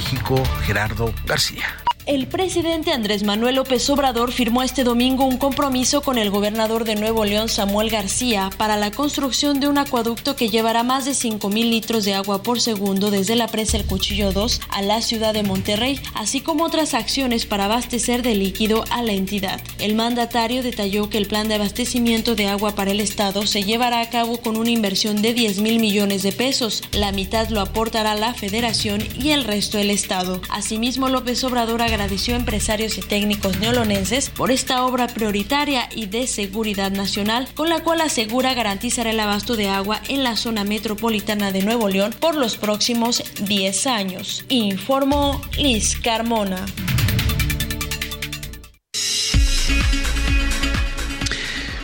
Gerardo García. El presidente Andrés Manuel López Obrador firmó este domingo un compromiso con el gobernador de Nuevo León, Samuel García, para la construcción de un acueducto que llevará más de 5 mil litros de agua por segundo desde la presa El Cuchillo 2 a la ciudad de Monterrey, así como otras acciones para abastecer de líquido a la entidad. El mandatario detalló que el plan de abastecimiento de agua para el Estado se llevará a cabo con una inversión de 10 mil millones de pesos. La mitad lo aportará la Federación y el resto el Estado. Asimismo, López Obrador agradeció a empresarios y técnicos neolonenses por esta obra prioritaria y de seguridad nacional, con la cual asegura garantizar el abasto de agua en la zona metropolitana de Nuevo León por los próximos 10 años. Informó Liz Carmona.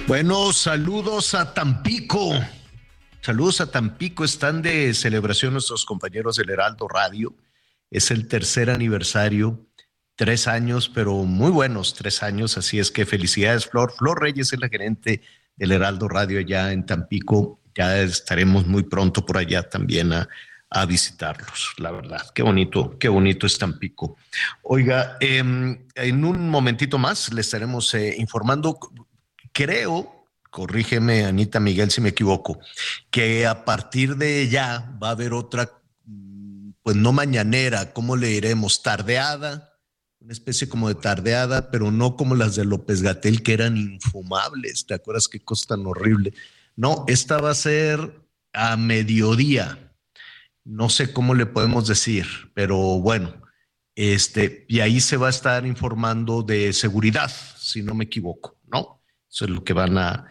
Bueno, saludos a Tampico. Saludos a Tampico. Están de celebración nuestros compañeros del Heraldo Radio. Es el tercer aniversario, tres años, pero muy buenos tres años. Así es que felicidades, Flor. Flor Reyes es la gerente del Heraldo Radio allá en Tampico. Ya estaremos muy pronto por allá también a, visitarlos, la verdad. Qué bonito, qué bonito es Tampico. Oiga, eh, en un momentito más le estaremos eh, informando creo, corrígeme Anita Miguel si me equivoco, que a partir de ya va a haber otra, pues no mañanera, ¿cómo le diremos? Tardeada, una especie como de tardeada, pero no como las de López Gatel que eran infumables, ¿te acuerdas qué cosa tan horrible? No, esta va a ser a mediodía, no sé cómo le podemos decir, pero bueno, este, y ahí se va a estar informando de seguridad, si no me equivoco, ¿no? Eso es lo que van a,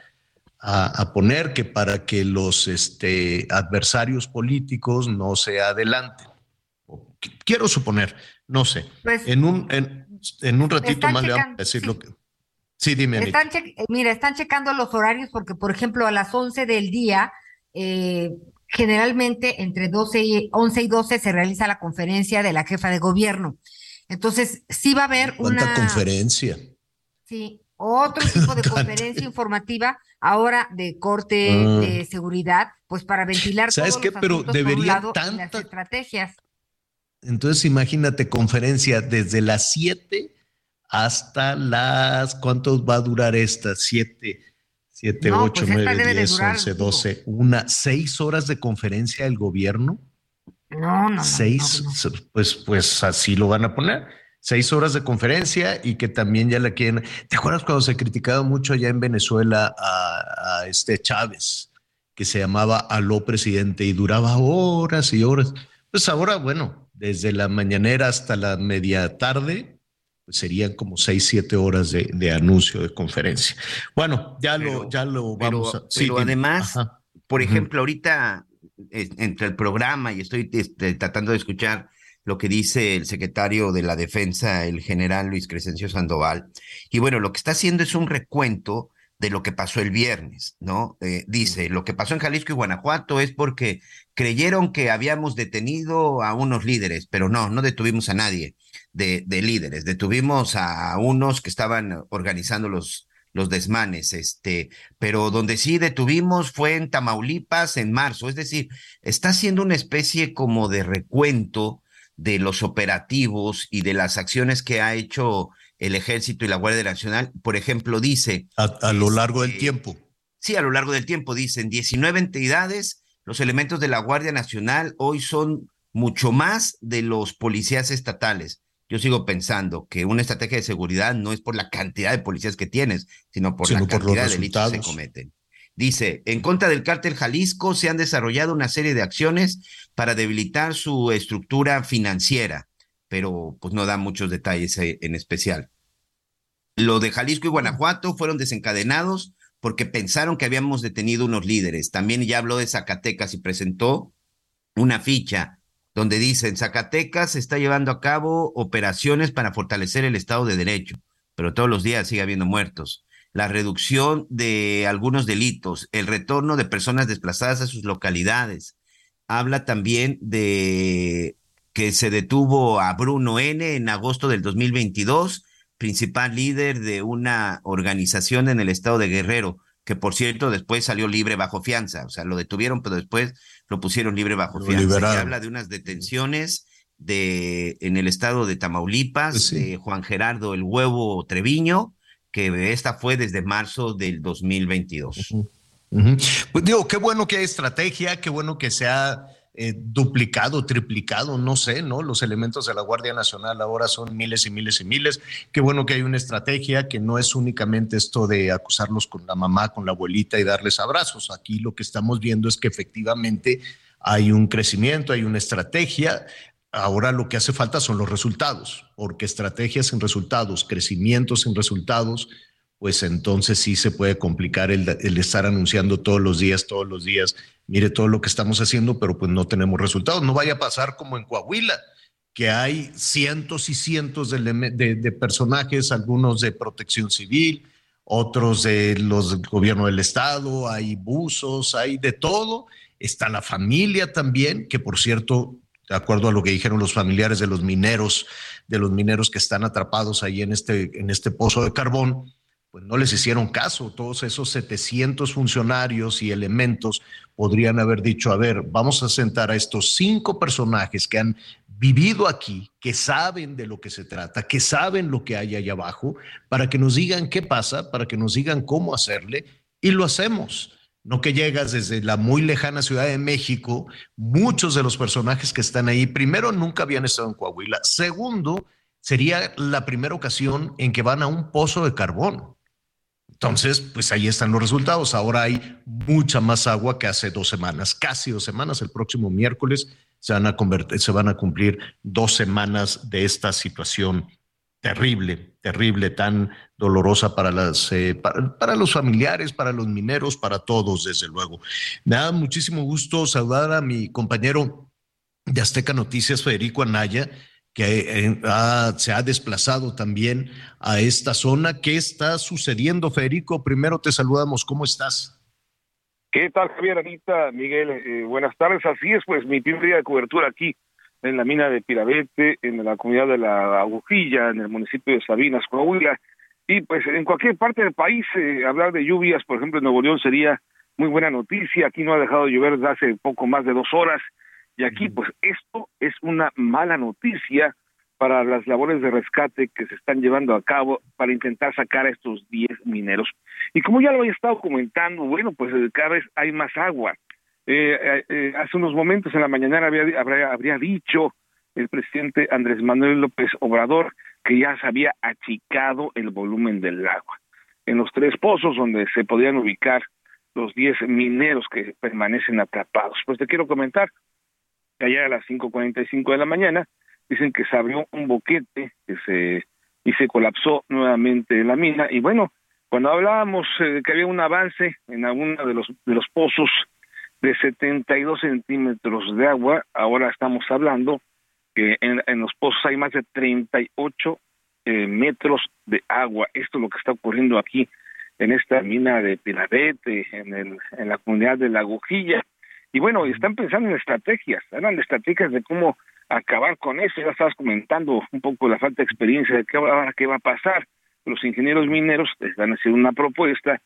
a, a poner, que para que los este, adversarios políticos no se adelanten. Quiero suponer, no sé. Pues, en, un, en, en un ratito más le vamos a decir lo que... Sí, dime. Están eh, mira, están checando los horarios porque, por ejemplo, a las 11 del día, eh, generalmente entre 12 y 11 y 12 se realiza la conferencia de la jefa de gobierno. Entonces, sí va a haber ¿Cuánta una, conferencia? sí, otro tipo de conferencia informativa ahora de corte Ah. de seguridad, pues para ventilar ¿Sabes todos qué? los Pero debería lado, las estrategias. Entonces imagínate conferencia desde las 7 hasta las, ¿cuánto va a durar esta? 7, 7, No, 8, pues esta 9, debe de 10, durar, 11, digo. 12, una, seis horas de conferencia del gobierno. No, no, no, seis, pues, pues así lo van a poner. Seis horas de conferencia y que también ya la quieren. ¿Te acuerdas cuando se criticaba mucho allá en Venezuela a, a este Chávez, que se llamaba Aló presidente y duraba horas y horas? Pues ahora, bueno, desde la mañanera hasta la media tarde, pues serían como seis, siete horas de, de anuncio de conferencia. Bueno, ya lo, ya lo Pero, vamos a. sí, pero además, Ajá. por ejemplo, ahorita entre el programa y estoy este, tratando de escuchar lo que dice el secretario de la Defensa, el general Luis Crescencio Sandoval, y bueno, lo que está haciendo es un recuento de lo que pasó el viernes, ¿no? Eh, dice, lo que pasó en Jalisco y Guanajuato es porque creyeron que habíamos detenido a unos líderes, pero no, no detuvimos a nadie de, de líderes, detuvimos a unos que estaban organizando los, los desmanes, este, pero donde sí detuvimos fue en Tamaulipas en marzo, es decir, está haciendo una especie como de recuento de los operativos y de las acciones que ha hecho el Ejército y la Guardia Nacional. Por ejemplo, dice... A, lo largo del este, tiempo. Sí, a lo largo del tiempo, dicen 19 entidades, los elementos de la Guardia Nacional hoy son mucho más de los policías estatales. Yo sigo pensando que una estrategia de seguridad no es por la cantidad de policías que tienes, sino por la cantidad de delitos que se cometen. Dice, en contra del cártel Jalisco se han desarrollado una serie de acciones para debilitar su estructura financiera, pero pues no da muchos detalles eh, en especial. Lo de Jalisco y Guanajuato fueron desencadenados porque pensaron que habíamos detenido unos líderes. También ya habló de Zacatecas y presentó una ficha donde dice, en Zacatecas se está llevando a cabo operaciones para fortalecer el Estado de Derecho, pero todos los días sigue habiendo muertos. La reducción de algunos delitos, el retorno de personas desplazadas a sus localidades. Habla también de que se detuvo a Bruno N. en agosto del 2022 principal líder de una organización en el estado de Guerrero, que por cierto después salió libre bajo fianza, o sea, lo detuvieron, pero después lo pusieron libre bajo fianza. Se habla de unas detenciones de en el estado de Tamaulipas, pues de Juan Gerardo el Huevo Treviño, que esta fue desde marzo del 2022. Pues digo, qué bueno que hay estrategia, qué bueno que se ha eh, duplicado, triplicado, no sé, ¿no? Los elementos de la Guardia Nacional ahora son miles y miles y miles. Qué bueno que hay una estrategia que no es únicamente esto de acusarlos con la mamá, con la abuelita y darles abrazos. Aquí lo que estamos viendo es que efectivamente hay un crecimiento, hay una estrategia. Ahora lo que hace falta son los resultados, porque estrategias sin resultados, crecimiento sin resultados, pues entonces sí se puede complicar el, estar anunciando todos los días, todos los días mire todo lo que estamos haciendo, pero pues no tenemos resultados. No vaya a pasar como en Coahuila, que hay cientos y cientos de, personajes, algunos de protección civil, otros de los del gobierno del estado, hay buzos, hay de todo. Está la familia también, que por cierto, de acuerdo a lo que dijeron los familiares de los mineros, de los mineros que están atrapados ahí en este, en este pozo de carbón, pues no les hicieron caso. Todos esos 700 funcionarios y elementos podrían haber dicho, a ver, vamos a sentar a estos cinco personajes que han vivido aquí, que saben de lo que se trata, que saben lo que hay allá abajo, para que nos digan qué pasa, para que nos digan cómo hacerle, y lo hacemos. No que llegas desde la muy lejana Ciudad de México, muchos de los personajes que están ahí, primero, nunca habían estado en Coahuila, segundo, sería la primera ocasión en que van a un pozo de carbón. Entonces, pues ahí están los resultados. Ahora hay mucha más agua que hace dos semanas, casi dos semanas. El próximo miércoles se van a convertir, se van a cumplir dos semanas de esta situación terrible, terrible, tan dolorosa para las, eh, para, los familiares, para los mineros, para todos, desde luego. Me da muchísimo gusto saludar a mi compañero de Azteca Noticias, Federico Anaya que eh, se ha desplazado también a esta zona. ¿Qué está sucediendo, Federico? Primero te saludamos, ¿cómo estás? ¿Qué tal, Javier, Anita, Miguel? Eh, buenas tardes. Así es, pues mi primer día de cobertura aquí en la mina de Piravete, en la comunidad de la Agujilla, en el municipio de Sabinas, Coahuila. Y pues en cualquier parte del país, eh, hablar de lluvias, por ejemplo, en Nuevo León sería muy buena noticia. Aquí no ha dejado de llover desde hace poco más de dos horas y aquí, pues esto es una mala noticia para las labores de rescate que se están llevando a cabo para intentar sacar a estos 10 mineros. Y como ya lo había estado comentando, bueno, pues eh, cada vez hay más agua. Eh, eh, hace unos momentos en la mañana había, habría, habría dicho el presidente Andrés Manuel López Obrador que ya se había achicado el volumen del agua. En los tres pozos donde se podían ubicar los 10 mineros que permanecen atrapados. Pues te quiero comentar, ayer a las 5.45 de la mañana, dicen que se abrió un boquete que se, y se colapsó nuevamente la mina. Y bueno, cuando hablábamos eh, que había un avance en alguno de los, de los pozos de 72 centímetros de agua, ahora estamos hablando que en, los pozos hay más de 38 eh, metros de agua. Esto es lo que está ocurriendo aquí en esta mina de Pinabete, en, el, en la comunidad de La Agujilla. Y bueno, están pensando en estrategias, de estrategias de cómo acabar con eso. Ya estabas comentando un poco la falta de experiencia de qué, ahora qué va a pasar. Los ingenieros mineros están haciendo una propuesta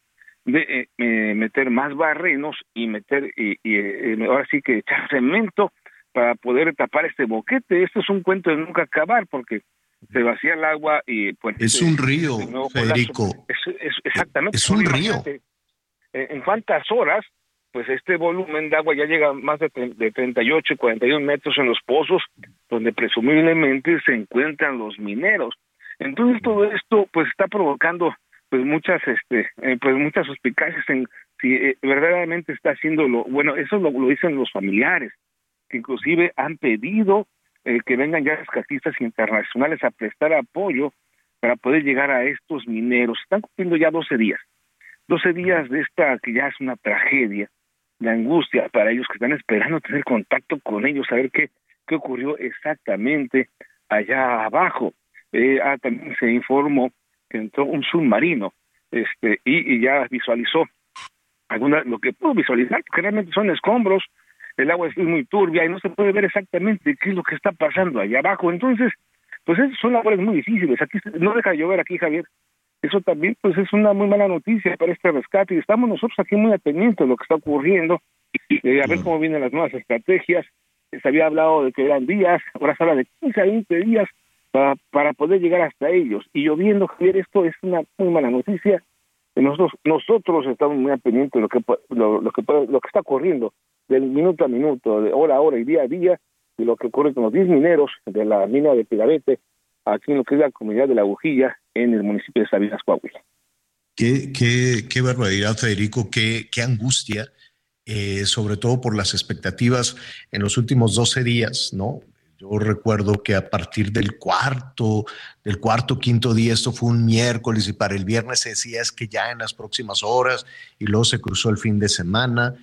de eh, eh, meter más barrenos y meter, y, y eh, ahora sí que echar cemento para poder tapar este boquete. Esto es un cuento de nunca acabar porque se vacía el agua y pues... Es un río, Federico. Es, exactamente. Es un río. En cuántas horas, pues este volumen de agua ya llega más de, de 38 y 41 metros en los pozos, donde presumiblemente se encuentran los mineros. Entonces todo esto pues está provocando pues muchas este eh, pues muchas suspicacias en si eh, verdaderamente está haciéndolo bueno eso lo, lo dicen los familiares que inclusive han pedido eh, que vengan ya rescatistas internacionales a prestar apoyo para poder llegar a estos mineros. Están cumpliendo ya 12 días. 12 días de esta que ya es una tragedia, de angustia para ellos que están esperando tener contacto con ellos, saber qué, qué ocurrió exactamente allá abajo. Eh, ah, también se informó que entró un submarino este y, y ya visualizó alguna lo que pudo visualizar, porque realmente son escombros, el agua es muy turbia y no se puede ver exactamente qué es lo que está pasando allá abajo. Entonces, pues son labores muy difíciles. Aquí no deja de llover aquí, Javier. Eso también, pues es una muy mala noticia para este rescate y estamos nosotros aquí muy atentos de lo que está ocurriendo, eh, a ver cómo vienen las nuevas estrategias. Se había hablado de que eran días, ahora se habla de 15 a 20 días para, para poder llegar hasta ellos. Y lloviendo, Javier, esto es una muy mala noticia. Nosotros, nosotros estamos muy pendientes de lo que, lo, lo que, lo que está ocurriendo del minuto a minuto, de hora a hora y día a día, de lo que ocurre con los 10 mineros de la mina de Pilavete, aquí en lo que es la comunidad de La Agujilla, en el municipio de Sabinas, Coahuila. Qué, qué, qué barbaridad, Federico, qué, qué angustia, eh, sobre todo por las expectativas en los últimos 12 días, ¿no? Yo recuerdo que a partir del cuarto, del cuarto, quinto día, esto fue un miércoles y para el viernes se decía es que ya en las próximas horas y luego se cruzó el fin de semana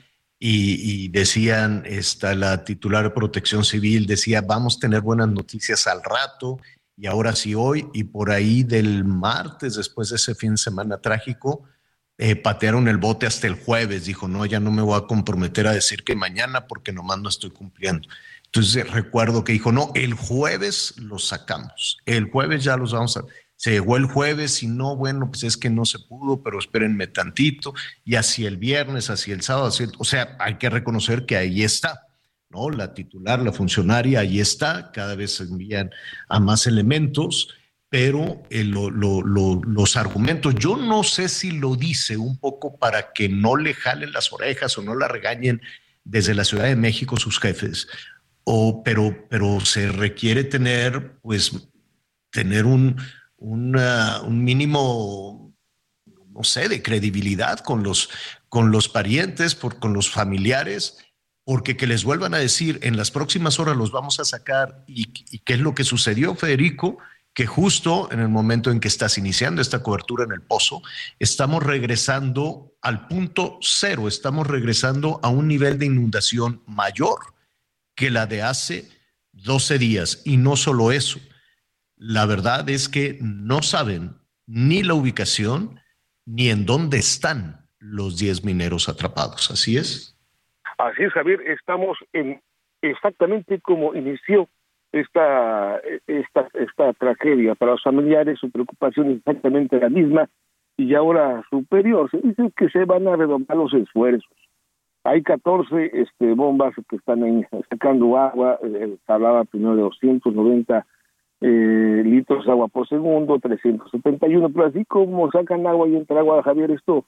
y, decían, está la titular de protección civil decía, vamos a tener buenas noticias al rato, y ahora sí hoy, y por ahí del martes, después de ese fin de semana trágico, eh, patearon el bote hasta el jueves, dijo, no, ya no me voy a comprometer a decir que mañana porque nomás no estoy cumpliendo. Entonces recuerdo que dijo, no, el jueves los sacamos, el jueves ya los vamos a se llegó el jueves y no, bueno, pues es que no se pudo, pero espérenme tantito, y así el viernes, así el sábado, o sea, hay que reconocer que ahí está, ¿no? La titular, la funcionaria, ahí está, cada vez se envían a más elementos, pero eh, los argumentos, yo no sé si lo dice un poco para que no le jalen las orejas o no la regañen desde la Ciudad de México sus jefes, o, pero, pero se requiere tener, pues, tener un, un mínimo, no sé, de credibilidad con los, con los parientes, por, con los familiares, porque que les vuelvan a decir en las próximas horas los vamos a sacar y, qué es lo que sucedió, Federico, que justo en el momento en que estás iniciando esta cobertura en el pozo, estamos regresando al punto cero, estamos regresando a un nivel de inundación mayor que la de hace 12 días. Y no solo eso, la verdad es que no saben ni la ubicación ni en dónde están los 10 mineros atrapados. ¿Así es? Así es, Javier. Estamos en exactamente como inició esta, esta, esta tragedia. Para los familiares su preocupación es exactamente la misma y ahora superior. Se dice que se van a redoblar los esfuerzos. Hay 14 este, bombas que están ahí sacando agua. Eh, hablaba primero de 290 eh, litros de agua por segundo, 371, pero así como sacan agua y entra agua, Javier, esto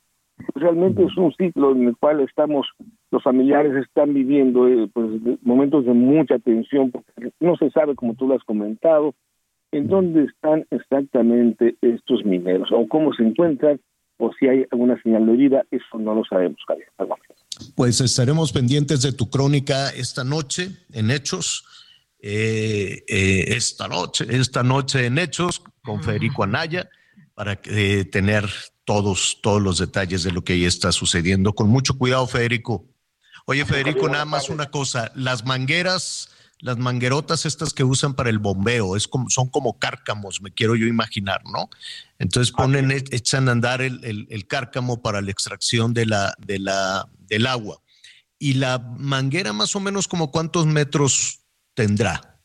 realmente es un ciclo en el cual estamos, los familiares están viviendo eh, pues, momentos de mucha tensión, porque no se sabe, como tú lo has comentado, en dónde están exactamente estos mineros, o cómo se encuentran, o si hay alguna señal de vida, eso no lo sabemos, Javier. Pues estaremos pendientes de tu crónica esta noche en Hechos eh, eh, esta noche, esta noche en Hechos con Federico Anaya para eh, tener todos, todos los detalles de lo que ahí está sucediendo. Con mucho cuidado, Federico. Oye, Federico, nada más una cosa, las mangueras, las manguerotas estas que usan para el bombeo, es como, son como cárcamos, me quiero yo imaginar, ¿no? Entonces ponen, echan a andar el, el- el cárcamo para la extracción de la, de la, del agua. Y la manguera más o menos como cuántos metros tendrá.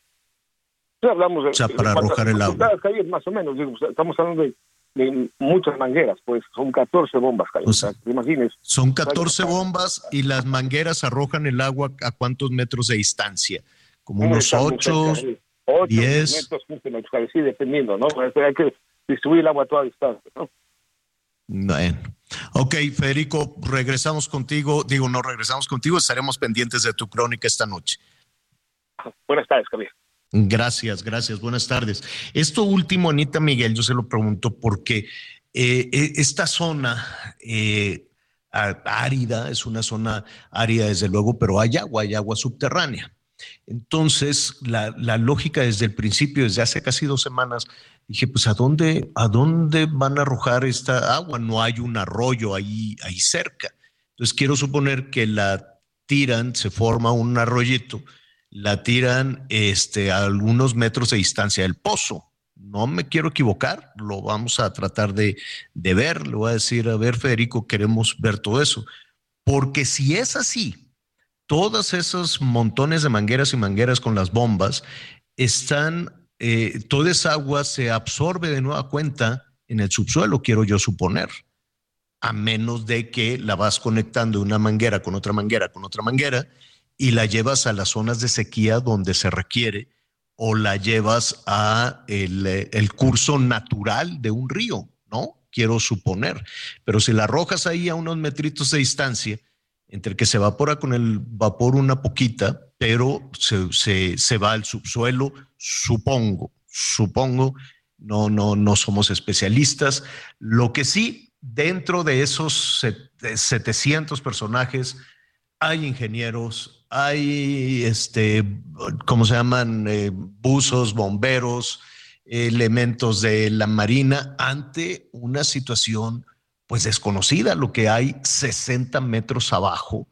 Sí, hablamos de, O sea, para arrojar el agua. calles más o menos, estamos hablando de, de muchas mangueras, pues son 14 bombas, Javier. O sea, imagines. Son 14 bombas y las mangueras arrojan el agua a cuántos metros de distancia, como unos Está muy 8, cerca, sí. Ocho 10. metros, 15 metros, Javier, sí, dependiendo, ¿no? Este, Hay que distribuir el agua a toda distancia, ¿no? Bueno. Ok, Federico, regresamos contigo. Digo, no regresamos contigo, estaremos pendientes de tu crónica esta noche. Buenas tardes, Javier. Gracias, gracias. Buenas tardes. Esto último, Anita Miguel, yo se lo pregunto porque eh, eh, esta zona eh, árida es una zona árida, desde luego, pero hay agua, hay agua subterránea. Entonces, la, la lógica desde el principio, desde hace casi dos semanas, dije, pues ¿a dónde, a dónde van a arrojar esta agua? No hay un arroyo ahí, ahí cerca. Entonces, quiero suponer que la tiran, se forma un arroyito, la tiran este, a algunos metros de distancia del pozo. No me quiero equivocar, lo vamos a tratar de, de ver. Le voy a decir, a ver, Federico, queremos ver todo eso. Porque si es así, todos esos montones de mangueras y mangueras con las bombas están, eh, toda esa agua se absorbe de nueva cuenta en el subsuelo, quiero yo suponer, a menos de que la vas conectando una manguera con otra manguera con otra manguera y la llevas a las zonas de sequía donde se requiere o la llevas a el, eh, el curso natural de un río, ¿no? Quiero suponer. Pero si la arrojas ahí a unos metritos de distancia, entre que se evapora con el vapor una poquita, pero se, se, se va al subsuelo, supongo, supongo, no, no, no somos especialistas. Lo que sí, dentro de esos set- 700 personajes, hay ingenieros, hay, este, ¿cómo se llaman? Eh, buzos, bomberos, elementos de la marina, ante una situación pues desconocida, lo que hay 60 metros abajo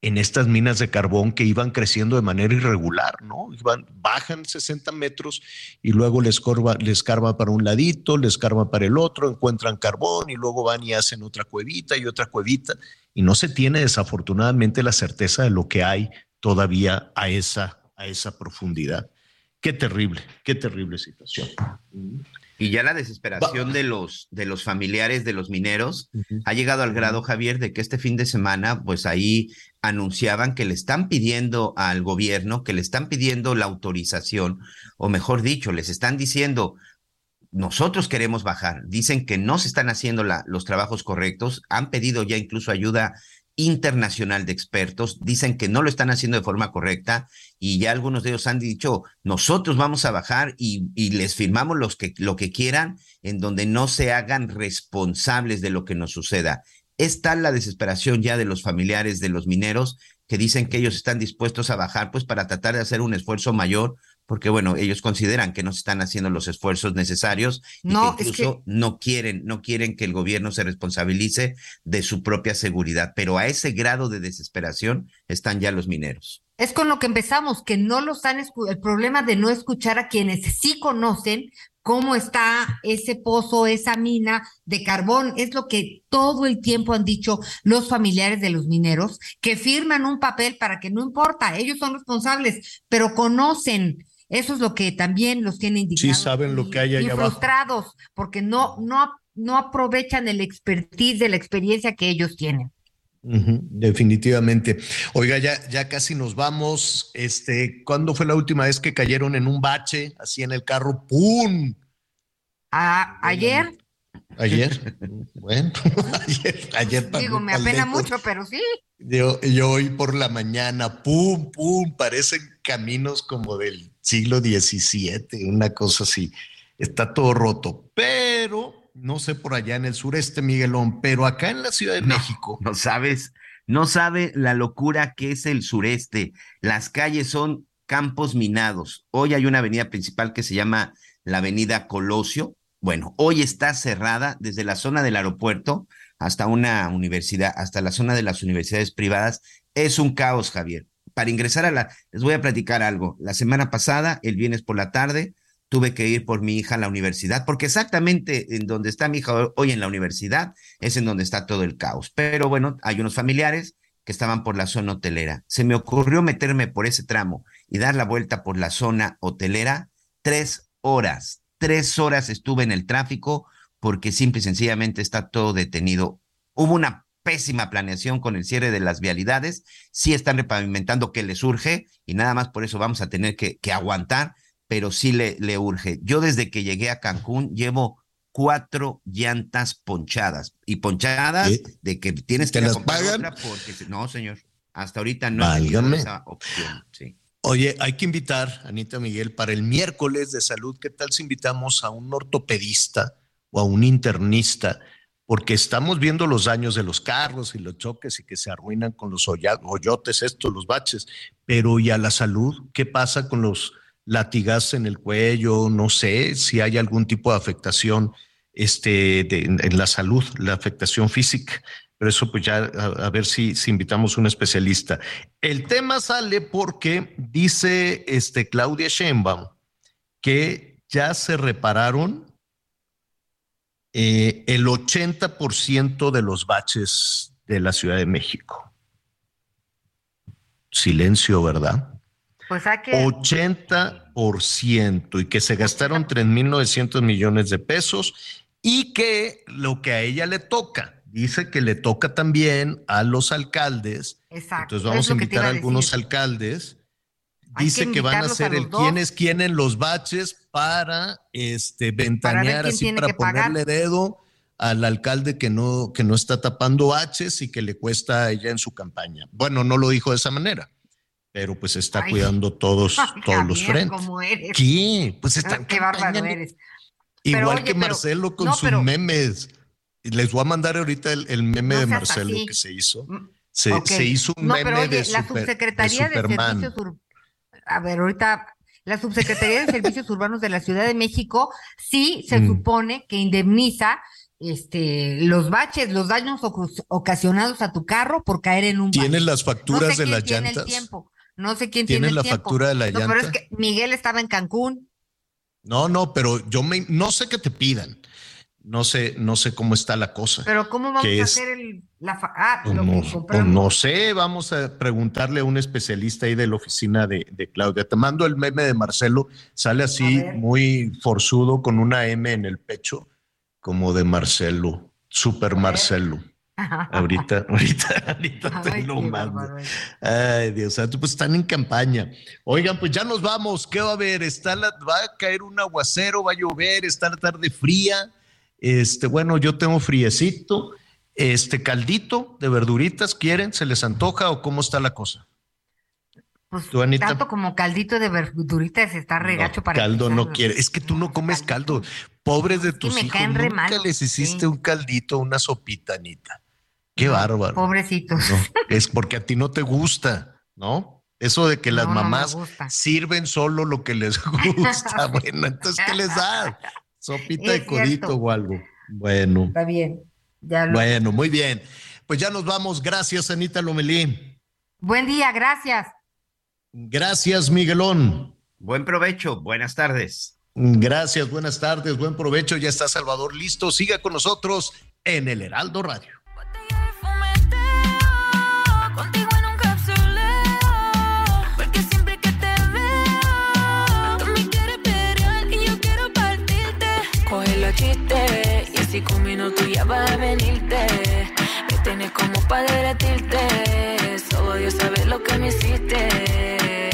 en estas minas de carbón que iban creciendo de manera irregular, ¿no? Iban, bajan 60 metros y luego les, corva, les carva para un ladito, les carva para el otro, encuentran carbón y luego van y hacen otra cuevita y otra cuevita y no se tiene desafortunadamente la certeza de lo que hay todavía a esa, a esa profundidad. Qué terrible, qué terrible situación. Y ya la desesperación de los, de los familiares de los mineros ha llegado al grado, Javier, de que este fin de semana, pues ahí anunciaban que le están pidiendo al gobierno, que le están pidiendo la autorización, o mejor dicho, les están diciendo, nosotros queremos bajar. Dicen que no se están haciendo la- los trabajos correctos, han pedido ya incluso ayuda internacional de expertos, dicen que no lo están haciendo de forma correcta y ya algunos de ellos han dicho, nosotros vamos a bajar y, y les firmamos los que, lo que quieran en donde no se hagan responsables de lo que nos suceda. Es tal la desesperación ya de los familiares de los mineros que dicen que ellos están dispuestos a bajar pues para tratar de hacer un esfuerzo mayor porque bueno, ellos consideran que no se están haciendo los esfuerzos necesarios y No, que es incluso que- no quieren, no quieren que el gobierno se responsabilice de su propia seguridad, pero a ese grado de desesperación están ya los mineros. Es con lo que empezamos, que no lo están escu- el problema de no escuchar a quienes sí conocen cómo está ese pozo, esa mina de carbón, es lo que todo el tiempo han dicho los familiares de los mineros, que firman un papel para que no importa, ellos son responsables, pero conocen. Eso es lo que también los tiene Sí indignados saben lo que hay y allá abajo. frustrados, porque no, no, no aprovechan el expertise de la experiencia que ellos tienen. Definitivamente. Oiga, ya, ya casi nos vamos. Este, ¿cuándo fue la última vez que cayeron en un bache, así en el carro? ¡Pum! Ah, ayer, Ayer. bueno, ayer, ayer digo, me apena lejos. mucho, pero sí. Yo, yo hoy por la mañana, pum, pum, parecen caminos como del siglo XVII, una cosa así. Está todo roto, pero no sé por allá en el sureste, Miguelón, pero acá en la Ciudad de México. No sabes, no sabe la locura que es el sureste. Las calles son campos minados. Hoy hay una avenida principal que se llama la Avenida Colosio. Bueno, hoy está cerrada desde la zona del aeropuerto hasta una universidad, hasta la zona de las universidades privadas. Es un caos, Javier. para ingresar a la, les voy a platicar algo. La semana pasada, el viernes por la tarde, tuve que ir por mi hija a la universidad, porque exactamente en donde está mi hija hoy en la universidad es en donde está todo el caos. Pero bueno, hay unos familiares que estaban por la zona hotelera. Se me ocurrió meterme por ese tramo y dar la vuelta por la zona hotelera. Tres horas, tres horas estuve en el tráfico porque simple y sencillamente está todo detenido. Hubo una pésima planeación con el cierre de las vialidades, sí están repavimentando que les urge y nada más por eso vamos a tener que, que aguantar, pero sí le, le urge. Yo desde que llegué a Cancún llevo cuatro llantas ponchadas y ponchadas de que tienes que las pagan? otra porque no, señor, hasta ahorita no he esa opción. Sí. Oye, hay que invitar, Anita Miguel, para el miércoles de salud, ¿qué tal si invitamos a un ortopedista o a un internista? Porque estamos viendo los daños de los carros y los choques y que se arruinan con los hoyotes, estos, los baches. Pero ¿y a la salud? ¿Qué pasa con los latigazos en el cuello? No sé si hay algún tipo de afectación este, de- en, la salud, la afectación física. Pero eso pues ya a, a ver si, invitamos un especialista. El tema sale porque dice este Claudia Sheinbaum que ya se repararon eh, el 80% de los baches de la Ciudad de México. Silencio, ¿verdad? Pues hay que. 80% y que se gastaron 3.900 millones de pesos y que lo que a ella le toca, dice que le toca también a los alcaldes. Exacto. Entonces vamos a invitar a algunos alcaldes. Dice que que, van a los el dos. quién es quién en los baches para este ventanear quién así para ponerle dedo al alcalde que no que no está tapando baches y que le cuesta a ella en su campaña. Bueno, no lo dijo de esa manera, pero pues está Ay. cuidando todos todos los frentes. ¿cómo eres? ¿Qué? Pues está Qué bárbaro eres. Igual oye, que pero- Marcelo con no, sus pero- memes. Les voy a mandar ahorita el, el meme No de Marcelo así. que se hizo. Se, Ok. se hizo un no, meme pero oye, de, la super- subsecretaría de, Superman. Servicios A ver, ahorita, la subsecretaría de Servicios Urbanos de la Ciudad de México sí se Mm. supone que indemniza este los baches, los daños ocasionados a tu carro por caer en un bache. ¿Tienes las No facturas sé de las el llantas? tiempo. No sé quién ¿Tienes tiene la tiempo. factura de la No, pero es llanta? que Miguel estaba en Cancún. No, no, pero yo me, no sé qué te pidan. No sé, no sé cómo está la cosa. Pero ¿cómo vamos ¿Qué a hacer el, la ah, Pues lo no, que pues no sé, vamos a preguntarle a un especialista ahí de la oficina de, de Claudia. Te mando el meme de Marcelo, sale así muy forzudo con una M en el pecho, como de Marcelo, super Marcelo. Ahorita, ahorita, ahorita te Ay, lo qué mando. Ay, Dios santo, pues están en campaña. Oigan, pues ya nos vamos. ¿Qué va a haber? Está la, va a caer un aguacero, va a llover, está la tarde fría. Este, bueno, yo tengo friecito. Este caldito de verduritas, ¿quieren? ¿Se les antoja o cómo está la cosa? Pues Tú, Anita. tanto como caldito de verduritas está regacho para caldo no quiere. Es que tú no comes caldo. Pobres de tus hijos, nunca les hiciste un caldito, una sopita, Anita. Qué bárbaro. Pobrecitos. No, es porque a ti no te gusta, ¿no? Eso de que las No, mamás sirven solo lo que les gusta. bueno, entonces, ¿qué les da? Sopita Es de codito cierto. o algo. Bueno, Está bien. Ya lo- bueno, muy bien. Pues ya nos vamos. Gracias, Anita Lomelí. Buen día, gracias. Gracias, Miguelón. Buen provecho, buenas tardes. Gracias, buenas tardes, buen provecho. Ya está Salvador listo. Siga con nosotros en el Heraldo Radio. Con minutos ya va a venirte. Me tienes como para derretirte, solo Dios sabe lo que me hiciste.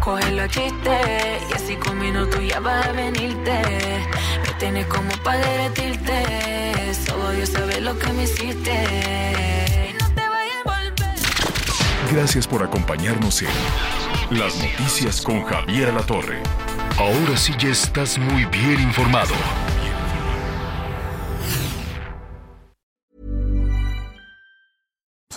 Coge los chistes y así con minutos ya va a venirte. Me tienes como para derretirte, solo Dios sabe lo que me hiciste. Y no te vayas a volver. Gracias por acompañarnos en Las Noticias con Javier La Torre. Ahora sí ya estás muy bien informado.